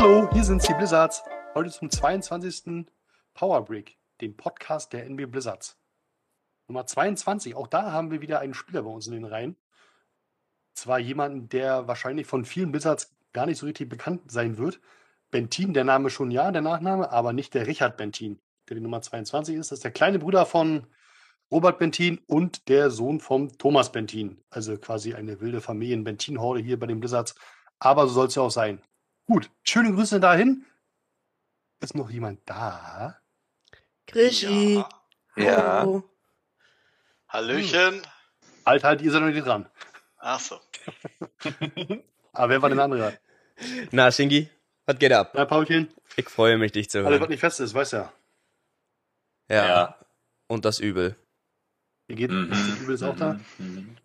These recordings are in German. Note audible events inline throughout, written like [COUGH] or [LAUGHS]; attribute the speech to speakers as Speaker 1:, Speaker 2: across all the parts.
Speaker 1: Hallo, hier sind die Blizzards. Heute zum 22. Power Break, dem Podcast der NB Blizzards. Nummer 22, auch da haben wir wieder einen Spieler bei uns in den Reihen. Zwar jemanden, der wahrscheinlich von vielen Blizzards gar nicht so richtig bekannt sein wird. Bentin, der Name schon ja, der Nachname, aber nicht der Richard Bentin, der die Nummer 22 ist. Das ist der kleine Bruder von Robert Bentin und der Sohn von Thomas Bentin. Also quasi eine wilde Familien-Bentin-Horde hier bei den Blizzards. Aber so soll es ja auch sein. Gut, schöne Grüße dahin. Ist noch jemand da?
Speaker 2: Grischi.
Speaker 3: Ja.
Speaker 2: Hallo.
Speaker 3: Hallöchen.
Speaker 1: Halt, halt, ihr seid noch nicht dran.
Speaker 3: Ach so.
Speaker 1: Aber [LAUGHS] wer war denn der andere?
Speaker 4: Na, Shingi, was geht ab?
Speaker 1: Na, Paulchen,
Speaker 4: Ich freue mich, dich zu
Speaker 1: alles, was
Speaker 4: hören.
Speaker 1: nicht fest ist, weiß ja.
Speaker 4: Ja.
Speaker 3: Ja.
Speaker 4: Und das Übel.
Speaker 1: Wie geht
Speaker 5: Mhm.
Speaker 1: es? Übel ist auch da.
Speaker 5: Mhm.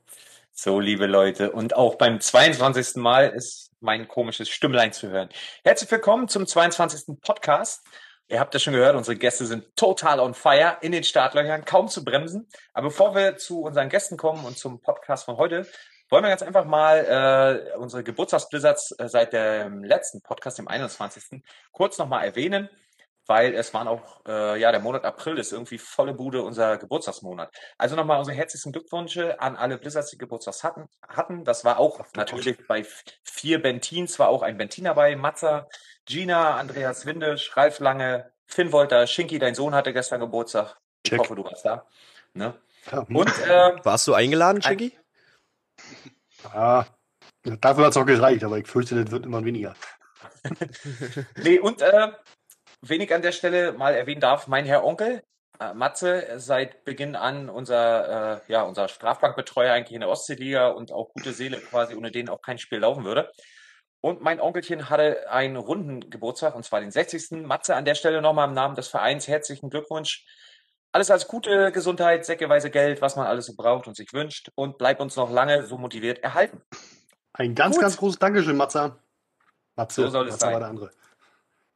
Speaker 5: So, liebe Leute, und auch beim 22. Mal ist mein komisches Stimmlein zu hören. Herzlich willkommen zum 22. Podcast. Ihr habt ja schon gehört, unsere Gäste sind total on fire, in den Startlöchern, kaum zu bremsen. Aber bevor wir zu unseren Gästen kommen und zum Podcast von heute, wollen wir ganz einfach mal äh, unsere Geburtstagsblizzards äh, seit dem letzten Podcast, dem 21. kurz nochmal erwähnen, weil es waren auch, äh, ja, der Monat April ist irgendwie volle Bude unser Geburtstagsmonat. Also nochmal unsere herzlichsten Glückwünsche an alle Blizzards, die Geburtstags hatten. hatten. Das war auch natürlich bei f- vier Bentins, war auch ein Bentin dabei, Matza, Gina, Andreas Windisch, Ralf Lange, Finn Wolter, Shinky, dein Sohn hatte gestern Geburtstag. Ich
Speaker 1: Check.
Speaker 5: hoffe, du warst da. Ne?
Speaker 1: Ja, hm.
Speaker 5: Und äh,
Speaker 4: Warst du eingeladen, Shingi?
Speaker 1: ah, dafür hat es auch gereicht, aber ich fürchte, das wird immer weniger. [LAUGHS]
Speaker 5: Nee, und äh, wen ich an der Stelle mal erwähnen darf, mein Herr Onkel, äh, Matze, seit Beginn an unser, äh, ja, unser Strafbankbetreuer eigentlich in der Ostseeliga und auch gute Seele quasi, ohne den auch kein Spiel laufen würde. Und mein Onkelchen hatte einen runden Geburtstag, und zwar den 60. Matze an der Stelle nochmal im Namen des Vereins herzlichen Glückwunsch. Alles als gute Gesundheit, säckeweise Geld, was man alles so braucht und sich wünscht. Und bleib uns noch lange so motiviert erhalten.
Speaker 1: Ein ganz,
Speaker 5: Gut.
Speaker 1: ganz großes Dankeschön, Matze. Matze,
Speaker 5: So soll es
Speaker 1: Matze
Speaker 5: sein.
Speaker 1: war der andere.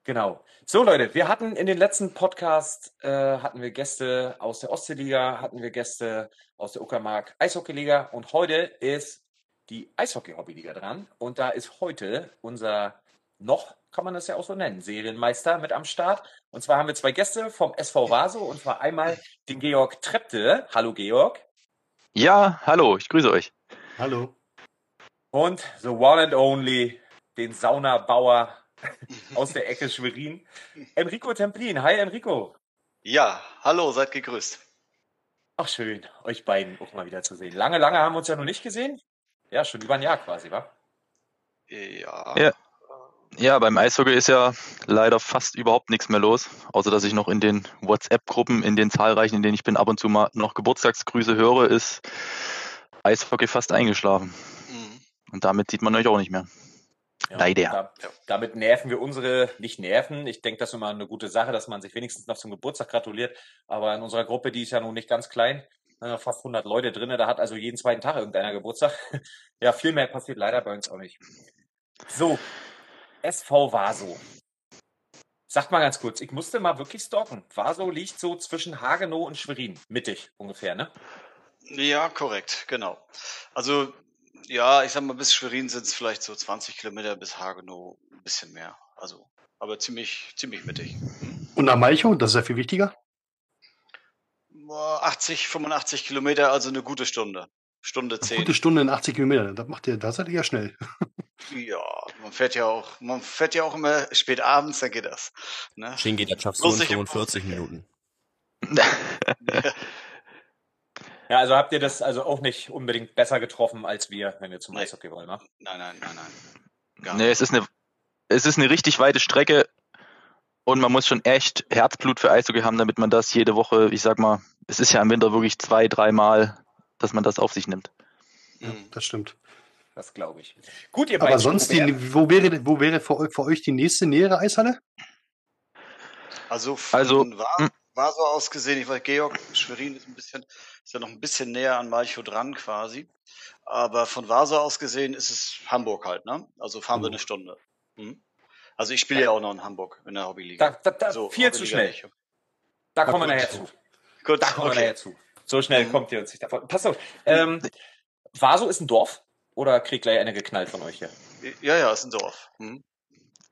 Speaker 5: Genau. So Leute, wir hatten in den letzten Podcast äh, hatten wir Gäste aus der Ostseeliga, hatten wir Gäste aus der Uckermark Eishockeyliga und heute ist die Eishockey-Hobbyliga dran und da ist heute unser noch kann man das ja auch so nennen, Serienmeister mit am Start. Und zwar haben wir zwei Gäste vom SV Vaso und zwar einmal den Georg Trepte. Hallo Georg.
Speaker 6: Ja, hallo, ich grüße euch.
Speaker 1: Hallo.
Speaker 5: Und the one and only, den Saunabauer [LAUGHS] aus der Ecke Schwerin, Enrico Templin. Hi Enrico.
Speaker 3: Ja, hallo, seid gegrüßt.
Speaker 5: Ach schön, euch beiden auch mal wieder zu sehen. Lange, lange haben wir uns ja noch nicht gesehen. Ja, schon über ein Jahr quasi, wa?
Speaker 3: Ja.
Speaker 6: Ja. Ja, beim Eishockey ist ja leider fast überhaupt nichts mehr los, außer dass ich noch in den WhatsApp-Gruppen, in den zahlreichen, in denen ich bin, ab und zu mal noch Geburtstagsgrüße höre, ist Eishockey fast eingeschlafen.
Speaker 3: Mhm.
Speaker 6: Und damit sieht man euch auch nicht mehr.
Speaker 5: Ja,
Speaker 6: Leider.
Speaker 5: Da, damit nerven wir unsere, nicht nerven. Ich denke, das ist immer eine gute Sache, dass man sich wenigstens noch zum Geburtstag gratuliert. Aber in unserer Gruppe, die ist ja nun nicht ganz klein, äh, fast 100 Leute drin, da hat also jeden zweiten Tag irgendeiner Geburtstag. [LAUGHS] ja, viel mehr passiert leider bei uns auch nicht. So, SV Vaso. Sagt mal ganz kurz, ich musste mal wirklich stalken. Vaso liegt so zwischen Hagenow und Schwerin, mittig ungefähr, ne?
Speaker 3: Ja, korrekt, genau. Also, ja, ich sag mal, bis Schwerin sind es vielleicht so 20 Kilometer, bis Hagenow ein bisschen mehr. Also, aber ziemlich, ziemlich mittig.
Speaker 1: Und nach Malchow, das ist ja viel wichtiger.
Speaker 3: Boah, 80, 85 Kilometer, also eine gute Stunde. Stunde
Speaker 1: Eine
Speaker 3: 10.
Speaker 1: gute Stunde in 80 Kilometern. Das macht ihr, das seid ihr ja schnell.
Speaker 3: Ja, man fährt ja auch, man fährt ja auch immer spät abends, dann geht das. Ne?
Speaker 4: Shingi, das schaffst du in
Speaker 3: nicht im
Speaker 4: 45 Minuten. [LAUGHS] [LAUGHS]
Speaker 5: Ja, also habt ihr das also auch nicht unbedingt besser getroffen als wir, wenn wir zum
Speaker 3: Nee.
Speaker 5: Eishockey wollen, ne?
Speaker 3: Nein, nein, nein, nein. Gar
Speaker 6: Nee, es ist eine, es ist eine richtig weite Strecke und man muss schon echt Herzblut für Eishockey haben, damit man das jede Woche, ich sag mal, es ist ja im Winter wirklich zwei, dreimal, dass man das auf sich nimmt.
Speaker 1: Ja,
Speaker 3: Mhm.
Speaker 1: das stimmt.
Speaker 5: Das glaube ich. Gut, ihr
Speaker 1: Aber
Speaker 5: beiden
Speaker 1: sonst,
Speaker 5: Probier-
Speaker 1: die, wo wäre, wo wäre für, für euch die nächste nähere Eishalle?
Speaker 3: Also von
Speaker 6: Also,
Speaker 3: war. War so ausgesehen, ich weiß, Georg, Schwerin ist ein bisschen, ist ja noch ein bisschen näher an Malchow dran quasi. Aber von Vaso aus gesehen ist es Hamburg halt, ne? Also fahren wir
Speaker 1: Hamburg.
Speaker 3: eine Stunde. Hm? Also ich spiele ja auch noch in Hamburg in der Hobbyliga.
Speaker 5: Da, da, da,
Speaker 3: So,
Speaker 5: viel zu
Speaker 3: Hobbyliga
Speaker 5: schnell.
Speaker 3: nicht.
Speaker 5: Da kommen wir nachher zu.
Speaker 3: Gut,
Speaker 5: Da kommen wir
Speaker 3: okay.
Speaker 5: nachher zu. So schnell
Speaker 3: Mhm.
Speaker 5: kommt ihr uns nicht davon. Pass auf. Ähm, Vaso ist ein Dorf oder kriegt gleich eine geknallt von euch hier?
Speaker 3: Ja, ja, ist ein Dorf. Hm?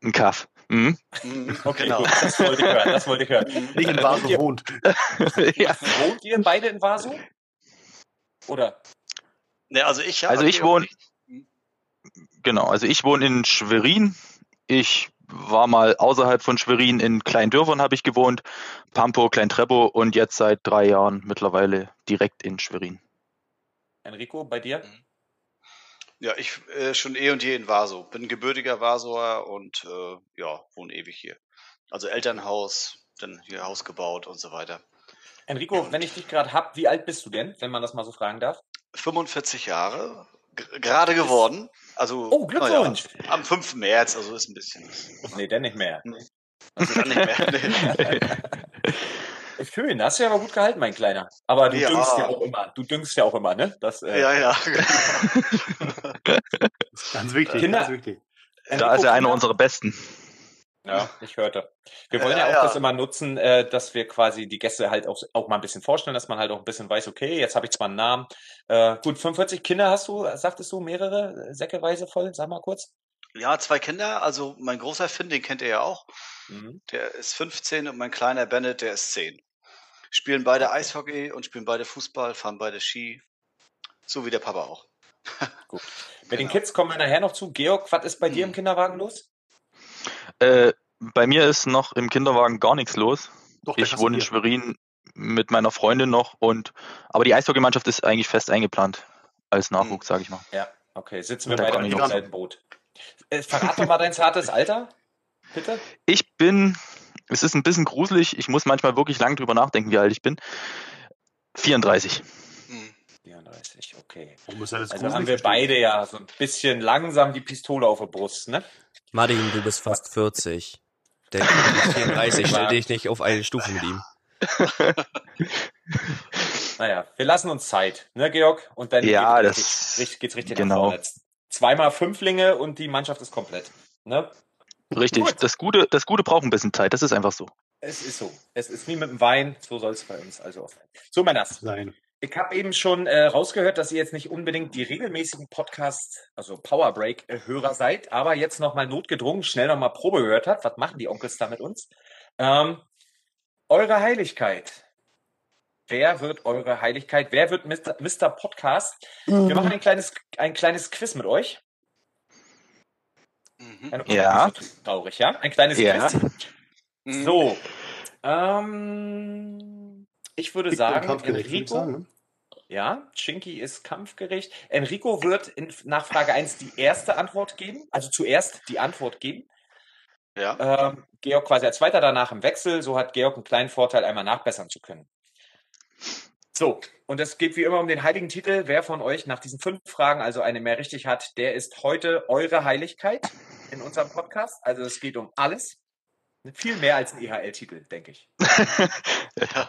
Speaker 6: Ein Kaff. Mhm.
Speaker 3: Mhm,
Speaker 5: Okay,
Speaker 3: genau.
Speaker 5: gut, das wollte ich hören, das wollte ich hören.
Speaker 1: Nicht in Basel wohnt. [LAUGHS]
Speaker 6: ja.
Speaker 5: Wohnt ihr beide in Vaso? Oder?
Speaker 3: Ne, also ich ja.
Speaker 6: Also ich wohne,
Speaker 3: nicht.
Speaker 6: genau, also ich wohne in Schwerin. Ich war mal außerhalb von Schwerin in Kleindörfern habe ich gewohnt, Pampo, Kleintrepo und jetzt seit drei Jahren mittlerweile direkt in Schwerin.
Speaker 5: Enrico, bei dir?
Speaker 3: Ja, ich äh, schon eh und je in Vaso. Bin gebürtiger Vasoer und äh, ja, wohne ewig hier. Also Elternhaus, dann hier Haus gebaut und so weiter.
Speaker 5: Enrico, wenn ich dich gerade hab, wie alt bist du denn, wenn man das mal so fragen darf?
Speaker 3: 45 Jahre, gerade geworden. Also,
Speaker 5: Oh, Glückwunsch!
Speaker 3: naja, am 5. März, also ist ein bisschen.
Speaker 5: Nee, denn nicht mehr.
Speaker 3: Also dann nicht mehr. [LAUGHS] Nee.
Speaker 5: Schön, hast du ja aber gut gehalten, mein Kleiner. Aber du
Speaker 3: Ja.
Speaker 5: düngst ja auch immer. Du düngst ja auch immer, ne? Das, äh,
Speaker 3: ja, ja. [LAUGHS]
Speaker 1: Ganz wichtig,
Speaker 5: Kinder-
Speaker 1: ganz wichtig.
Speaker 6: Da
Speaker 5: Enrico,
Speaker 6: ist er einer unserer Besten.
Speaker 5: Ja, ich hörte. Wir wollen ja,
Speaker 3: Ja,
Speaker 5: auch
Speaker 3: ja.
Speaker 5: das immer nutzen, äh, dass wir quasi die Gäste halt auch, auch mal ein bisschen vorstellen, dass man halt auch ein bisschen weiß, okay, jetzt habe ich zwar einen Namen. Äh, gut, 45 Kinder hast du, sagtest du, mehrere, äh, säckeweise voll, sag mal kurz.
Speaker 3: ja, zwei Kinder. Also mein großer Finn, den kennt ihr ja auch.
Speaker 5: Mhm.
Speaker 3: Der ist 15 und mein kleiner Bennett, der ist 10. Spielen beide Eishockey und spielen beide Fußball, fahren beide Ski. So wie der Papa auch. [LAUGHS]
Speaker 5: Mit den
Speaker 3: Genau.
Speaker 5: Kids kommen wir nachher noch zu. Georg, was ist bei dir im
Speaker 3: Mhm.
Speaker 5: Kinderwagen los?
Speaker 6: Äh, bei mir ist noch im Kinderwagen gar nichts los.
Speaker 1: Doch,
Speaker 6: Ich wohne in. Schwerin mit meiner Freundin noch und aber die Eishockeymannschaft ist eigentlich fest eingeplant als Nachwuchs, sage ich mal.
Speaker 5: Ja, okay, sitzen wir beide mit
Speaker 1: dran.
Speaker 5: selben Boot. Äh, verrat doch mal dein zartes Alter, bitte.
Speaker 6: Ich bin, es ist ein bisschen gruselig, ich muss manchmal wirklich lang drüber nachdenken, wie alt ich bin. 34.
Speaker 3: Hm.
Speaker 5: 34, okay.
Speaker 1: Warum ist das
Speaker 5: Also
Speaker 1: gruselig?
Speaker 5: haben wir beide ja so ein bisschen langsam die Pistole auf der Brust, ne?
Speaker 4: Martin, du bist fast 40. Der [LAUGHS] ist 34, stell dich nicht auf eine Stufe mit ihm. [LAUGHS]
Speaker 5: Naja, wir lassen uns Zeit, ne, Georg? Und dann
Speaker 6: Ja,
Speaker 5: geht's
Speaker 6: das-
Speaker 5: richtig, geht's richtig
Speaker 6: genau.
Speaker 5: nach vorne. Zweimal Fünflinge und die Mannschaft ist komplett. Ne?
Speaker 6: Richtig.
Speaker 5: Gut.
Speaker 6: Das Gute, das Gute braucht ein bisschen Zeit, das ist einfach so.
Speaker 5: Es ist so. Es ist wie mit dem Wein, so soll es bei uns also auch sein. So, Männers.
Speaker 1: Sein.
Speaker 5: Ich habe eben schon äh, rausgehört, dass ihr jetzt nicht unbedingt die regelmäßigen Podcast, also Power Break-Hörer seid, aber jetzt nochmal notgedrungen schnell nochmal Probe gehört habt. Was machen die Onkels da mit uns? Ähm, eure Heiligkeit. Wer wird eure Heiligkeit? Wer wird Mr. Mr. Podcast? Wir machen ein kleines, ein kleines Quiz mit euch.
Speaker 3: Mhm.
Speaker 6: Ja.
Speaker 5: Traurig, ja? Ein kleines
Speaker 6: Ja.
Speaker 5: Quiz.
Speaker 3: Mhm.
Speaker 5: So. Ähm, ich würde
Speaker 1: und
Speaker 5: sagen,
Speaker 1: ich
Speaker 5: Enrico,
Speaker 1: sagen, ne?
Speaker 5: ja, Chinky ist kampfgerecht. Enrico wird in, nach Frage 1 die erste Antwort geben, also zuerst die Antwort geben.
Speaker 3: Ja.
Speaker 5: Ähm, Georg quasi als Zweiter, danach im Wechsel. So hat Georg einen kleinen Vorteil, einmal nachbessern zu können. So, und es geht wie immer um den heiligen Titel. Wer von euch nach diesen fünf Fragen also eine mehr richtig hat, der ist heute eure Heiligkeit in unserem Podcast. Also es geht um alles. Viel mehr als ein EHL-Titel, denke ich. [LAUGHS]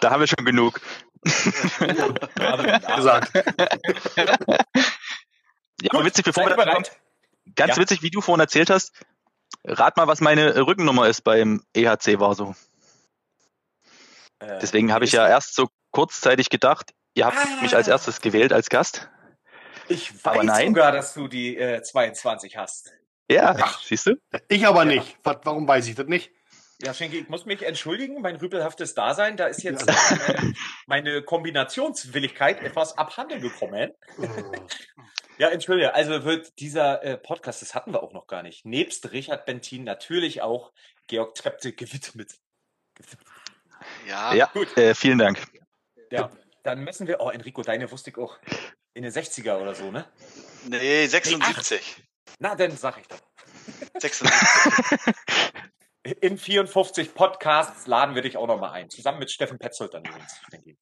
Speaker 6: Da haben wir schon genug. [LAUGHS]
Speaker 1: Gesagt.
Speaker 6: Ja, aber witzig, bevor wir da kommen, ganz
Speaker 5: Ja.
Speaker 6: witzig, wie du vorhin erzählt hast. Rat mal, was meine Rückennummer ist beim EHC war so.
Speaker 5: Äh,
Speaker 6: Deswegen habe ich ja erst so kurzzeitig gedacht, ihr habt
Speaker 5: Ah.
Speaker 6: mich als erstes gewählt als Gast.
Speaker 5: Ich
Speaker 6: aber
Speaker 5: weiß
Speaker 6: nein.
Speaker 5: sogar, dass du die äh, 22 hast.
Speaker 6: Ja,
Speaker 1: Ach.
Speaker 6: siehst du?
Speaker 1: Ich aber
Speaker 5: Ja.
Speaker 1: nicht. Was, warum weiß ich das nicht?
Speaker 5: Ja, Schenke, ich muss mich entschuldigen, mein rüpelhaftes Dasein, da ist jetzt
Speaker 1: Ja.
Speaker 5: meine, meine Kombinationswilligkeit etwas abhanden gekommen. Ja, entschuldige, also wird dieser äh, Podcast, das hatten wir auch noch gar nicht, nebst Richard Bentin natürlich auch Georg Trepte gewidmet.
Speaker 3: Ja.
Speaker 6: Ja,
Speaker 5: Gut.
Speaker 6: äh, vielen Dank.
Speaker 5: Ja, dann müssen wir, oh Enrico, deine wusste ich auch, in den 60er oder so, ne?
Speaker 3: Nee, 76.
Speaker 5: Na, dann sag ich doch.
Speaker 3: 76.
Speaker 5: In 54 Podcasts laden wir dich auch noch mal ein. Zusammen mit Steffen Petzold dann übrigens. denke ich.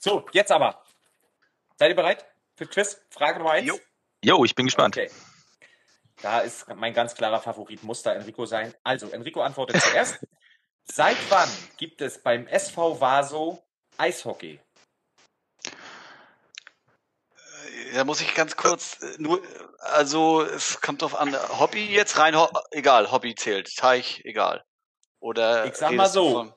Speaker 5: So, jetzt aber. Seid ihr bereit für Quiz? Frage Nummer eins.
Speaker 3: Jo.
Speaker 6: Jo, ich bin gespannt.
Speaker 5: Okay. Da ist mein ganz klarer Favorit, muss da Enrico sein. Also, Enrico antwortet zuerst. [LAUGHS] Seit wann gibt es beim SV Vaso Eishockey?
Speaker 3: Da muss ich ganz kurz, äh, nur, also es kommt drauf an, Hobby jetzt rein, ho egal, Hobby zählt, Teich, egal. Oder
Speaker 5: Ich sag mal so.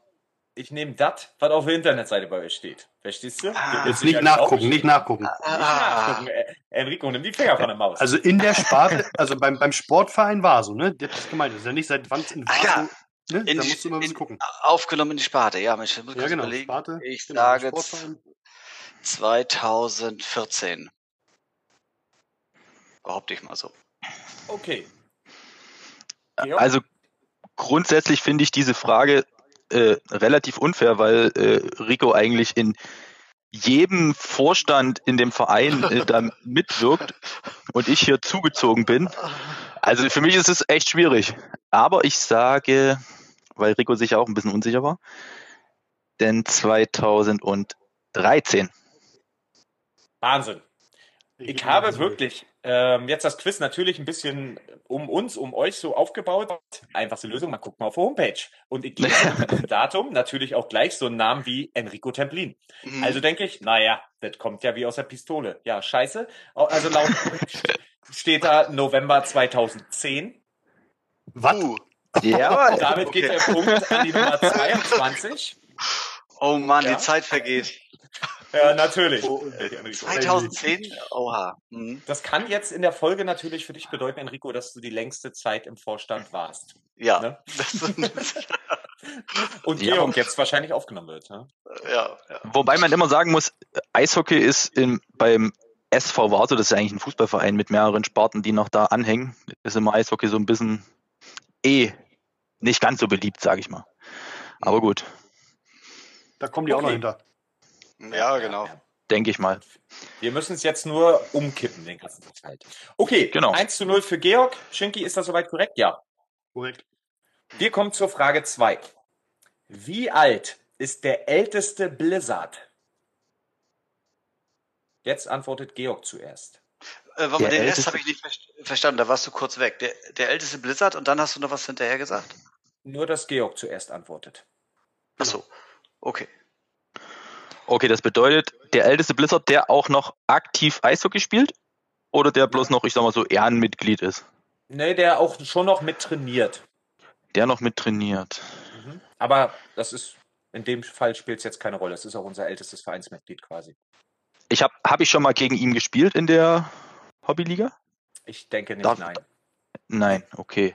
Speaker 5: Ich nehme das, was auf der Internetseite bei euch steht. Verstehst du?
Speaker 3: Ah.
Speaker 1: Jetzt nicht nachgucken, nicht nachgucken.
Speaker 5: Nicht nachgucken. Äh, Enrico, nimm die Finger von der Maus.
Speaker 1: Also in der Sparte, [LAUGHS] also beim, beim Sportverein war so, ne? Das ist gemeint. Das ist ja nicht seit wann es in
Speaker 3: Ach ja.
Speaker 1: Vaso, ne?
Speaker 3: In
Speaker 1: Da musst du immer ein bisschen
Speaker 3: in-
Speaker 1: gucken.
Speaker 3: Aufgenommen in die Sparte, ja, Mensch, ich muss
Speaker 1: Ja,
Speaker 3: kurz
Speaker 1: genau.
Speaker 3: überlegen.
Speaker 1: Sparte.
Speaker 3: Ich
Speaker 1: genau,
Speaker 3: sage
Speaker 1: Sportverein.
Speaker 3: 2014. Behaupte ich mal so.
Speaker 5: Okay. Georg?
Speaker 6: Also grundsätzlich finde ich diese Frage äh, relativ unfair, weil äh, Rico eigentlich in jedem Vorstand in dem Verein äh, da [LAUGHS] mitwirkt und ich hier zugezogen bin. Also für mich ist es echt schwierig. Aber ich sage, weil Rico sich auch ein bisschen unsicher war, denn 2013.
Speaker 5: Wahnsinn. Ich habe wirklich ähm, jetzt das Quiz natürlich ein bisschen um uns, um euch so aufgebaut. Einfachste Lösung, man guckt mal auf der Homepage. Und ich gebe [LAUGHS] diesem Datum natürlich auch gleich so einen Namen wie Enrico Templin.
Speaker 3: Mhm.
Speaker 5: Also denke ich, naja, das kommt ja wie aus der Pistole. Ja, scheiße. Also laut [LAUGHS] steht da November 2010.
Speaker 1: Was?
Speaker 3: Uh,
Speaker 6: Ja,
Speaker 5: Damit geht
Speaker 3: Okay.
Speaker 5: der Punkt an die Nummer [LAUGHS] 22.
Speaker 3: oh Mann,
Speaker 5: Ja.
Speaker 3: die Zeit vergeht.
Speaker 5: Ja, natürlich.
Speaker 3: Oh,
Speaker 5: Enrico.
Speaker 3: 2010? Oha. Mhm.
Speaker 5: Das kann jetzt in der Folge natürlich für dich bedeuten, Enrico, dass du die längste Zeit im Vorstand warst.
Speaker 3: Ja.
Speaker 5: Ne? [LAUGHS] [LAUGHS] Und
Speaker 6: Ja.
Speaker 5: Georg jetzt wahrscheinlich aufgenommen wird. Ne?
Speaker 3: ja, ja.
Speaker 6: Wobei man immer sagen muss, Eishockey ist in, beim SV Vaso, das ist eigentlich ein Fußballverein mit mehreren Sparten, die noch da anhängen, ist immer Eishockey so ein bisschen eh nicht ganz so beliebt, sage ich mal. Aber gut,
Speaker 1: Da kommen die auch noch
Speaker 5: Okay.
Speaker 1: hinter.
Speaker 3: Ja, genau.
Speaker 6: denke ich mal.
Speaker 5: Wir müssen es jetzt nur umkippen, den ganzen Zeit. Okay,
Speaker 6: Genau.
Speaker 5: 1 zu 0 für Georg. Schinki, ist das soweit korrekt? Ja.
Speaker 1: Korrekt.
Speaker 5: Wir kommen zur Frage 2. Wie alt ist der älteste Blizzard? Jetzt antwortet Georg zuerst.
Speaker 3: Äh, warte mal,
Speaker 6: Der
Speaker 3: den Rest
Speaker 6: älteste-
Speaker 3: habe ich nicht ver- verstanden, da warst du kurz weg. Der, der älteste Blizzard und dann hast du noch was hinterher gesagt?
Speaker 5: Nur, dass Georg zuerst antwortet.
Speaker 3: Ach so. Okay.
Speaker 6: Okay, das bedeutet, der älteste Blizzard, der auch noch aktiv Eishockey spielt? Oder der bloß noch, ich sag mal so, Ehrenmitglied ist?
Speaker 5: Nee, der auch schon noch mit trainiert.
Speaker 6: Der noch mit trainiert.
Speaker 5: Mhm. Aber das ist, in dem Fall spielt es jetzt keine Rolle. Es ist auch unser ältestes Vereinsmitglied quasi.
Speaker 6: Ich habe hab ich schon mal gegen ihn gespielt in der Hobbyliga?
Speaker 5: Ich denke nicht,
Speaker 6: Darf-
Speaker 5: nein.
Speaker 6: Nein, okay.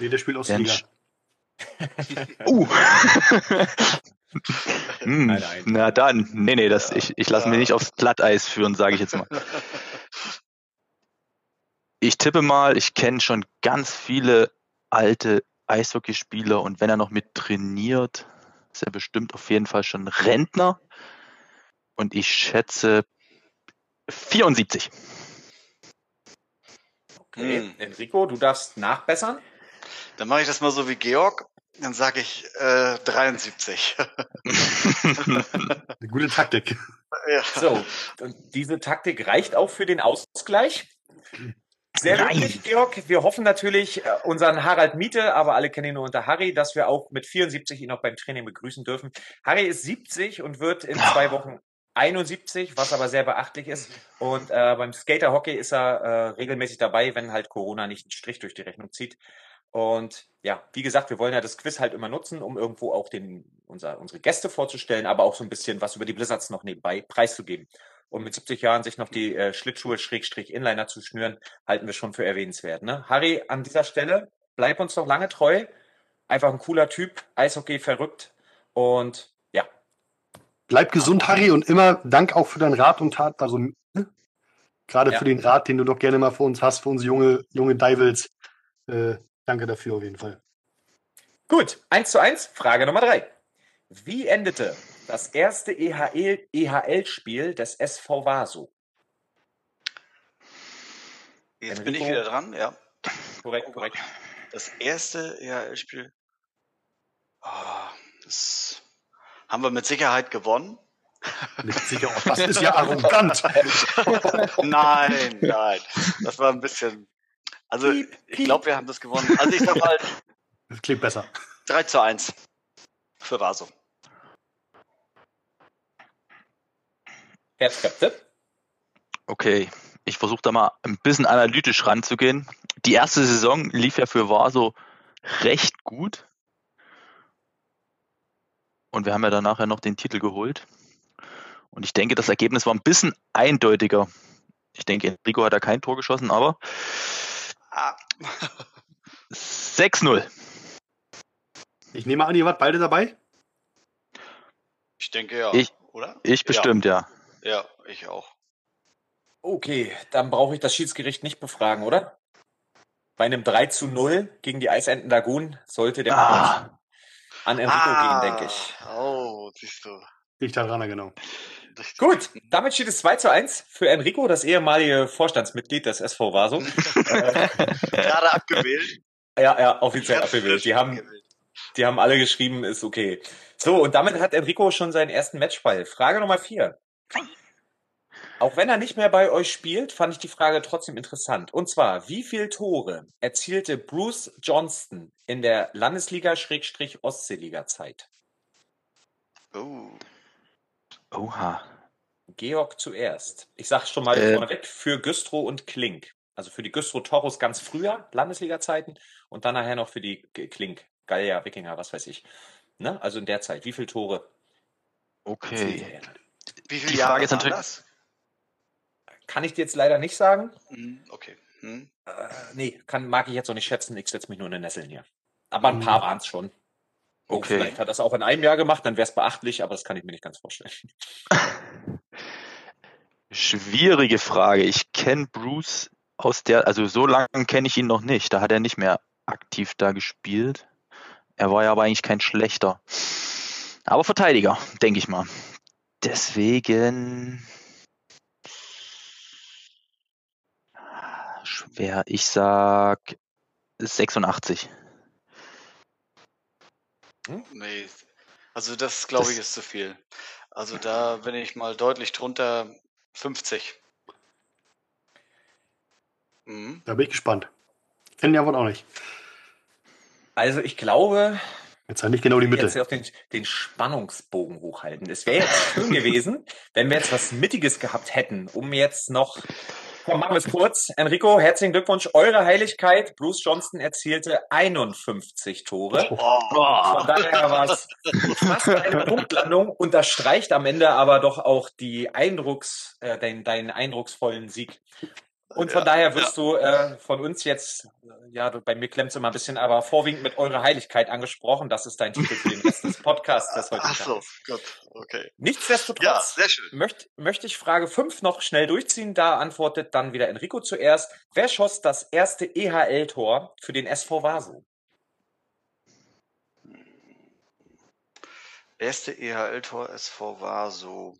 Speaker 1: Nee, der spielt aus Liga. [LAUGHS]
Speaker 6: Uh. [LAUGHS] [LAUGHS] Hm,
Speaker 5: Nein, nein.
Speaker 6: Na dann, nee, nee, das, ich, ich lasse mich
Speaker 3: Ja.
Speaker 6: nicht aufs Glatteis führen, sage ich jetzt mal. Ich tippe mal, ich kenne schon ganz viele alte Eishockeyspieler und wenn er noch mit trainiert, ist er bestimmt auf jeden Fall schon Rentner. Und ich schätze 74.
Speaker 5: Okay.
Speaker 3: Hm.
Speaker 5: Enrico, du darfst nachbessern.
Speaker 3: Dann mache ich das mal so wie Georg. Dann sage ich äh, 73. [LAUGHS]
Speaker 1: Eine gute Taktik.
Speaker 3: ja.
Speaker 5: So, und diese Taktik reicht auch für den Ausgleich. Sehr
Speaker 6: Nein.
Speaker 5: Georg. Wir hoffen natürlich äh, unseren Harald Miete, aber alle kennen ihn nur unter Harry, dass wir auch mit 74 ihn auch beim Training begrüßen dürfen. Harry ist 70 und wird in zwei Wochen 71, was aber sehr beachtlich ist. Und äh, beim Skaterhockey ist er äh, regelmäßig dabei, wenn halt Corona nicht einen Strich durch die Rechnung zieht. Und ja, wie gesagt, wir wollen ja das Quiz halt immer nutzen, um irgendwo auch den, unser, unsere Gäste vorzustellen, aber auch so ein bisschen was über die Blizzards noch nebenbei preiszugeben. Und mit 70 Jahren sich noch die äh, Schlittschuhe Schrägstrich Inliner zu schnüren, halten wir schon für erwähnenswert. Ne? Harry, an dieser Stelle, bleib uns noch lange treu. Einfach ein cooler Typ, Eishockey verrückt und ja,
Speaker 1: Bleib gesund, Harry, und immer Dank auch für deinen Rat und Tat. Also ne? gerade
Speaker 5: Ja.
Speaker 1: für den Rat, den du doch gerne mal für uns hast, für unsere junge, junge Divils. Äh, danke dafür auf jeden Fall.
Speaker 5: Gut, eins zu eins, Frage Nummer drei. Wie endete das erste E EHL EHL-Spiel des SV Vaso?
Speaker 3: Jetzt bin ich
Speaker 5: Enrico?
Speaker 3: wieder dran, ja.
Speaker 5: Korrekt, korrekt.
Speaker 3: Das erste EHL-Spiel. Oh, das haben wir mit Sicherheit gewonnen.
Speaker 1: Nicht sicher, oh, das ist ja arrogant. [LAUGHS]
Speaker 3: nein, nein. Das war ein bisschen. Also,
Speaker 5: Piep,
Speaker 3: ich
Speaker 5: piep.
Speaker 3: glaube, wir haben das gewonnen. Also, ich sag mal [LAUGHS]
Speaker 1: Das klingt besser.
Speaker 3: 3 zu 1 für Vaso.
Speaker 5: Herzkräfte.
Speaker 6: Okay, ich versuche da mal ein bisschen analytisch ranzugehen. Die erste Saison lief ja für Vaso recht gut. Und wir haben ja dann nachher noch den Titel geholt. Und ich denke, das Ergebnis war ein bisschen eindeutiger. Ich denke, Enrico hat da kein Tor geschossen, aber
Speaker 3: Ah.
Speaker 6: 6-0.
Speaker 1: Ich nehme an, ihr wart beide dabei.
Speaker 3: Ich denke ja,
Speaker 6: Ich-
Speaker 3: oder?
Speaker 6: Ich bestimmt, ja.
Speaker 3: Ja, ja ich auch.
Speaker 5: Okay, dann brauche ich das Schiedsgericht nicht befragen, oder? Bei einem 3 zu 0 gegen die Eisenten Lagun sollte der
Speaker 6: Ah.
Speaker 5: An Enrico gehen, denke ich.
Speaker 3: Oh, siehst du.
Speaker 1: Liegt daran, genau.
Speaker 5: Gut, damit steht es 2 zu 1 für Enrico, das ehemalige Vorstandsmitglied des SV Vaso. [LAUGHS] äh,
Speaker 3: Gerade abgewählt.
Speaker 5: ja, ja, offiziell abgewählt. Die haben, die haben alle geschrieben, ist okay. So, und damit hat Enrico schon seinen ersten Matchball. Frage Nummer 4. Auch wenn er nicht mehr bei euch spielt, fand ich die Frage trotzdem interessant. Und zwar, wie viele Tore erzielte Bruce Johnston in der Landesliga-Ostseeliga-Zeit?
Speaker 3: Oh.
Speaker 6: Oha.
Speaker 5: Georg zuerst. Ich sag schon mal
Speaker 6: Äh.
Speaker 5: vorneweg für Güstrow und Klink. Also für die Güstrow Toros ganz früher, Landesliga-Zeiten, und dann nachher noch für die Klink, Gallier, Wikinger, was weiß ich. Ne? Also in der Zeit, wie viele Tore
Speaker 6: Okay.
Speaker 3: Wie viele
Speaker 6: Die
Speaker 3: Jahre
Speaker 6: Frage ist natürlich-
Speaker 3: das?
Speaker 5: Kann ich dir jetzt leider nicht sagen.
Speaker 3: Hm, okay. Hm.
Speaker 5: Äh, nee, kann, mag ich jetzt auch nicht schätzen. Ich setze mich nur in den Nesseln hier. Aber ein paar waren es schon.
Speaker 6: Okay.
Speaker 5: Vielleicht hat er es auch in einem Jahr gemacht, dann wäre es beachtlich, aber das kann ich mir nicht ganz vorstellen. [LAUGHS]
Speaker 6: Schwierige Frage. Ich kenne Bruce aus der, also so lange kenne ich ihn noch nicht. Da hat er nicht mehr aktiv da gespielt. Er war ja aber eigentlich kein schlechter. Aber Verteidiger, denke ich mal. Deswegen schwer. Ich sag 86.
Speaker 3: Nee. Also das glaube ich
Speaker 6: Das-
Speaker 3: ist zu viel. Also da bin ich mal deutlich drunter 50. Mhm.
Speaker 1: Da bin ich gespannt. Ich kenne die Antwort auch nicht.
Speaker 5: Also ich glaube,
Speaker 1: Jetzt halt nicht genau die
Speaker 5: jetzt
Speaker 1: Mitte.
Speaker 5: auf den, den Spannungsbogen hochhalten. Es wäre jetzt schön gewesen, [LAUGHS] wenn wir jetzt was Mittiges gehabt hätten, um jetzt noch. Komm, machen wir es kurz. Enrico, herzlichen Glückwunsch. Eure Heiligkeit. Bruce Johnston erzielte 51 Tore. Von daher war es fast eine Punktlandung. Unterstreicht am Ende aber doch auch die Eindrucks, äh, deinen, deinen eindrucksvollen Sieg. Und von
Speaker 3: Ja,
Speaker 5: daher wirst du äh, von uns jetzt, ja, du- bei mir klemmt es immer ein bisschen, aber vorwiegend mit eurer Heiligkeit angesprochen. Das ist dein Titel für den Rest des Podcasts. Das heute
Speaker 3: Ach so, gut, okay.
Speaker 5: Nichtsdestotrotz
Speaker 3: Ja, sehr schön.
Speaker 5: möchte, möchte ich Frage 5 noch schnell durchziehen. Da antwortet dann wieder Enrico zuerst. Wer schoss das erste EHL-Tor für den SV Vaso?
Speaker 3: Erste EHL-Tor SV war so.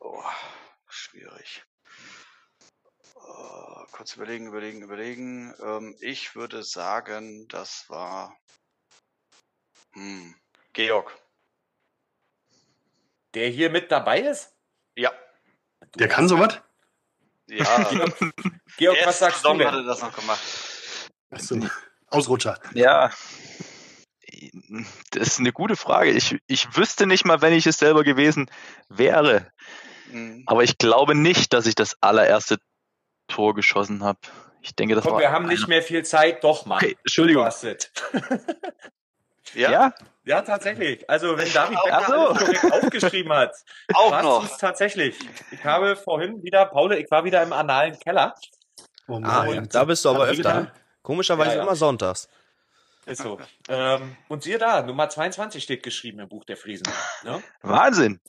Speaker 3: Oh, schwierig. Oh, kurz überlegen, überlegen, überlegen. Ähm, ich würde sagen, das war. Hm, Georg.
Speaker 5: Der hier mit dabei ist?
Speaker 3: Ja.
Speaker 1: Der kann sowas?
Speaker 3: Ja. [LAUGHS]
Speaker 5: Georg,
Speaker 3: erste
Speaker 5: was sagst du denn?
Speaker 3: er das noch gemacht.
Speaker 1: Achso. Ausrutscher.
Speaker 6: Ja. Das ist eine gute Frage. Ich, ich wüsste nicht mal, wenn ich es selber gewesen wäre.
Speaker 3: Mhm.
Speaker 6: Aber ich glaube nicht, dass ich das allererste Tor geschossen habe. Ich denke, das
Speaker 5: Komm,
Speaker 6: war.
Speaker 5: wir haben nicht mehr viel Zeit. Doch, Mann.
Speaker 6: Okay, Entschuldigung.
Speaker 5: Du hast es.
Speaker 3: Ja,
Speaker 6: Ja?
Speaker 5: Ja, tatsächlich. Also, wenn David Becker
Speaker 6: so.
Speaker 5: alles korrekt [LAUGHS] aufgeschrieben hat,
Speaker 3: auch noch.
Speaker 5: tatsächlich. Ich habe vorhin wieder, Paul, ich war wieder im analen Keller.
Speaker 1: Oh
Speaker 4: Ah,
Speaker 1: Mann.
Speaker 4: ja, da bist du aber öfter.
Speaker 1: wehgetan?
Speaker 4: Komischerweise
Speaker 5: Ja, ja.
Speaker 4: immer sonntags.
Speaker 5: Ist so. ähm, und siehe da, Nummer 22 steht geschrieben im Buch der Friesen. Ne?
Speaker 6: Wahnsinn.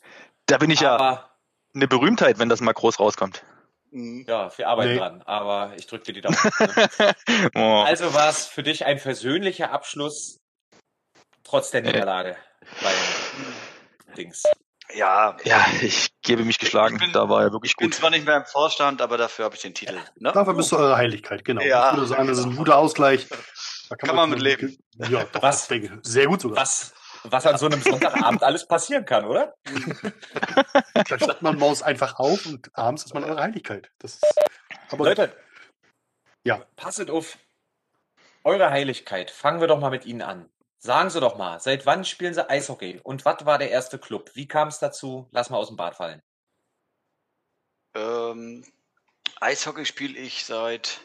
Speaker 6: Da bin ich ja
Speaker 5: Aber
Speaker 6: eine Berühmtheit, wenn das mal groß rauskommt.
Speaker 3: Mhm.
Speaker 5: ja, wir arbeiten
Speaker 1: Nee.
Speaker 5: dran. Aber ich drücke dir die Daumen. [LAUGHS] Ne?
Speaker 6: Oh.
Speaker 5: Also war es für dich ein versöhnlicher Abschluss trotz der Niederlage beim Dings.
Speaker 3: Ja,
Speaker 6: Ja, ich gebe mich geschlagen.
Speaker 3: Bin-
Speaker 6: da war er wirklich
Speaker 3: ich bin
Speaker 6: gut.
Speaker 3: zwar nicht mehr im Vorstand, aber dafür habe ich den Titel. Ne?
Speaker 1: Dafür bist du eure Heiligkeit, genau.
Speaker 3: Ja.
Speaker 1: Ich würde sagen, das ist ein guter Ausgleich. Da
Speaker 3: Kann man mit leben.
Speaker 1: Ja, doch,
Speaker 5: Was?
Speaker 1: Sehr gut sogar.
Speaker 5: Was, was an so einem Sonntagabend alles passieren kann, oder? [LAUGHS]
Speaker 1: Dann stellt man Maus einfach auf und abends ist man eure Heiligkeit. Das ist, aber
Speaker 5: Leute,
Speaker 1: Ja.
Speaker 5: passet auf. Eure Heiligkeit, fangen wir doch mal mit Ihnen an. Sagen Sie doch mal, seit wann spielen Sie Eishockey? Und was war der erste Club? Wie kam es dazu? Lass mal aus dem Bad fallen.
Speaker 3: Ähm, Eishockey spiele ich seit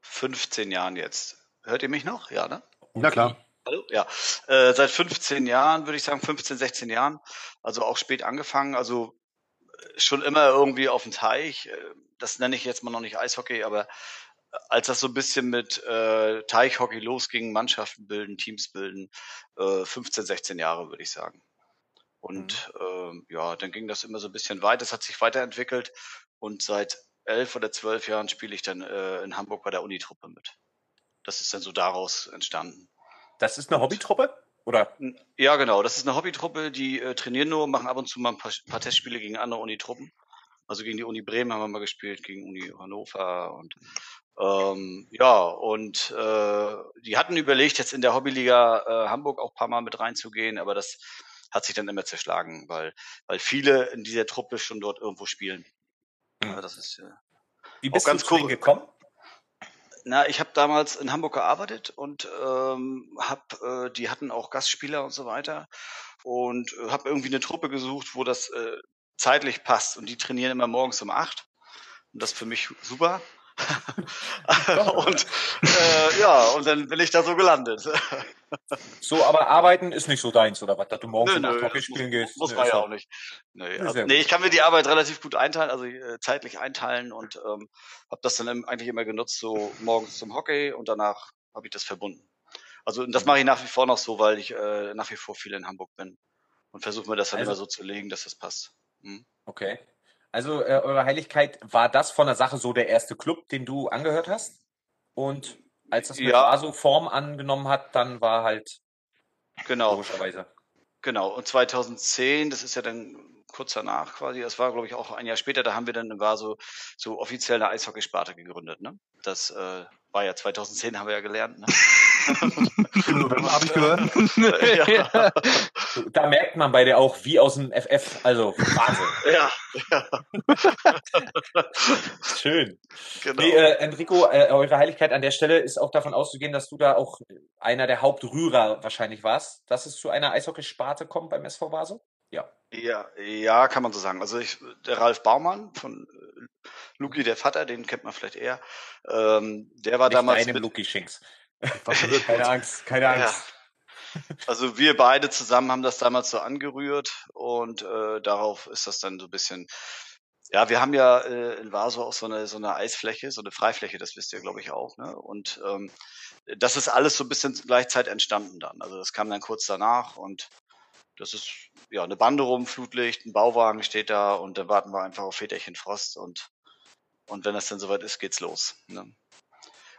Speaker 3: 15 Jahren jetzt. Hört ihr mich noch? Ja, ne?
Speaker 1: na klar.
Speaker 3: Hallo? Ja, äh, seit 15 Jahren, würde ich sagen, 15, 16 Jahren. Also auch spät angefangen. Also äh, schon immer irgendwie auf dem Teich. Äh, das nenne ich jetzt mal noch nicht Eishockey, aber äh, als das so ein bisschen mit äh, Teichhockey losging, Mannschaften bilden, Teams bilden, äh, 15, 16 Jahre, würde ich sagen. Und mhm. äh, ja, dann ging das immer so ein bisschen weiter. Es hat sich weiterentwickelt und seit elf oder zwölf Jahren spiele ich dann äh, in Hamburg bei der Unitruppe mit. Das ist dann so daraus entstanden.
Speaker 5: Das ist eine Hobbytruppe? Oder?
Speaker 3: Ja, genau. Das ist eine Hobbytruppe, die äh, trainieren nur, machen ab und zu mal ein paar, paar Testspiele gegen andere Unitruppen. Also gegen die Uni Bremen haben wir mal gespielt, gegen Uni Hannover und ähm, ja, und äh, die hatten überlegt, jetzt in der Hobbyliga äh, Hamburg auch paar Mal mit reinzugehen, aber das hat sich dann immer zerschlagen, weil, weil viele in dieser Truppe schon dort irgendwo spielen.
Speaker 5: Mhm. Ja, das ist äh, Wie bist auch ganz du zu cool. gekommen?
Speaker 3: Na, ich habe damals in Hamburg gearbeitet und ähm, hab, äh, die hatten auch Gastspieler und so weiter und äh, habe irgendwie eine Truppe gesucht, wo das äh, zeitlich passt und die trainieren immer morgens um acht und das ist für mich super. [LAUGHS] und äh, ja, und dann bin ich da so gelandet.
Speaker 5: so, aber arbeiten ist nicht so deins, oder was? Dass du morgens nö, Hockey spielen
Speaker 3: muss,
Speaker 5: gehst?
Speaker 3: Muss man ja auch nicht. Nee, also, nee, ich kann mir die Arbeit relativ gut einteilen, also äh, zeitlich einteilen und ähm, habe das dann eigentlich immer genutzt, so morgens zum Hockey und danach habe ich das verbunden. Also das mache ich nach wie vor noch so, weil ich äh, nach wie vor viel in Hamburg bin und versuche mir das dann also, immer so zu legen, dass das passt. Hm?
Speaker 5: Okay. Also, äh, Eure Heiligkeit, war das von der Sache so der erste Club, den du angehört hast? Und als das mit ja. Vaso Form angenommen hat, dann war halt
Speaker 3: genau. logischerweise. Genau, und 2010, das ist ja dann kurz danach quasi, das war glaube ich auch ein Jahr später, da haben wir dann in Vaso so offiziell eine Eishockeysparte gegründet. Ne? Das äh, war ja 2010, haben wir ja gelernt. Ne? [LAUGHS] [LAUGHS]
Speaker 1: Habe ich gehört.
Speaker 5: ja. [LAUGHS] Da merkt man bei dir auch wie aus dem FF, also Wahnsinn. [LAUGHS]
Speaker 3: Ja.
Speaker 5: ja. [LAUGHS] Schön. Genau. Nee, äh, Enrico, äh, eure Heiligkeit an der Stelle ist auch davon auszugehen, dass du da auch einer der Hauptrührer wahrscheinlich warst, dass es zu einer Eishockeysparte kommt beim SV Vaso?
Speaker 3: Ja. Ja, ja, kann man so sagen. Also ich, der Ralf Baumann von äh, Luki, der Vater, den kennt man vielleicht eher. Ähm, der war
Speaker 5: Nicht
Speaker 3: damals.
Speaker 5: Mit, Luki Schinks. [LAUGHS] keine Angst, keine Angst.
Speaker 3: Ja. Also wir beide zusammen haben das damals so angerührt und äh, darauf ist das dann so ein bisschen. Ja, wir haben ja äh, in Vaso auch so eine so eine Eisfläche, so eine Freifläche, das wisst ihr, glaube ich, auch. Ne? Und ähm, das ist alles so ein bisschen gleichzeitig entstanden dann. Also das kam dann kurz danach und das ist ja eine Bande rum, Flutlicht, ein Bauwagen steht da und dann warten wir einfach auf Väterchen Frost und und wenn das dann soweit ist, geht's los. Ne?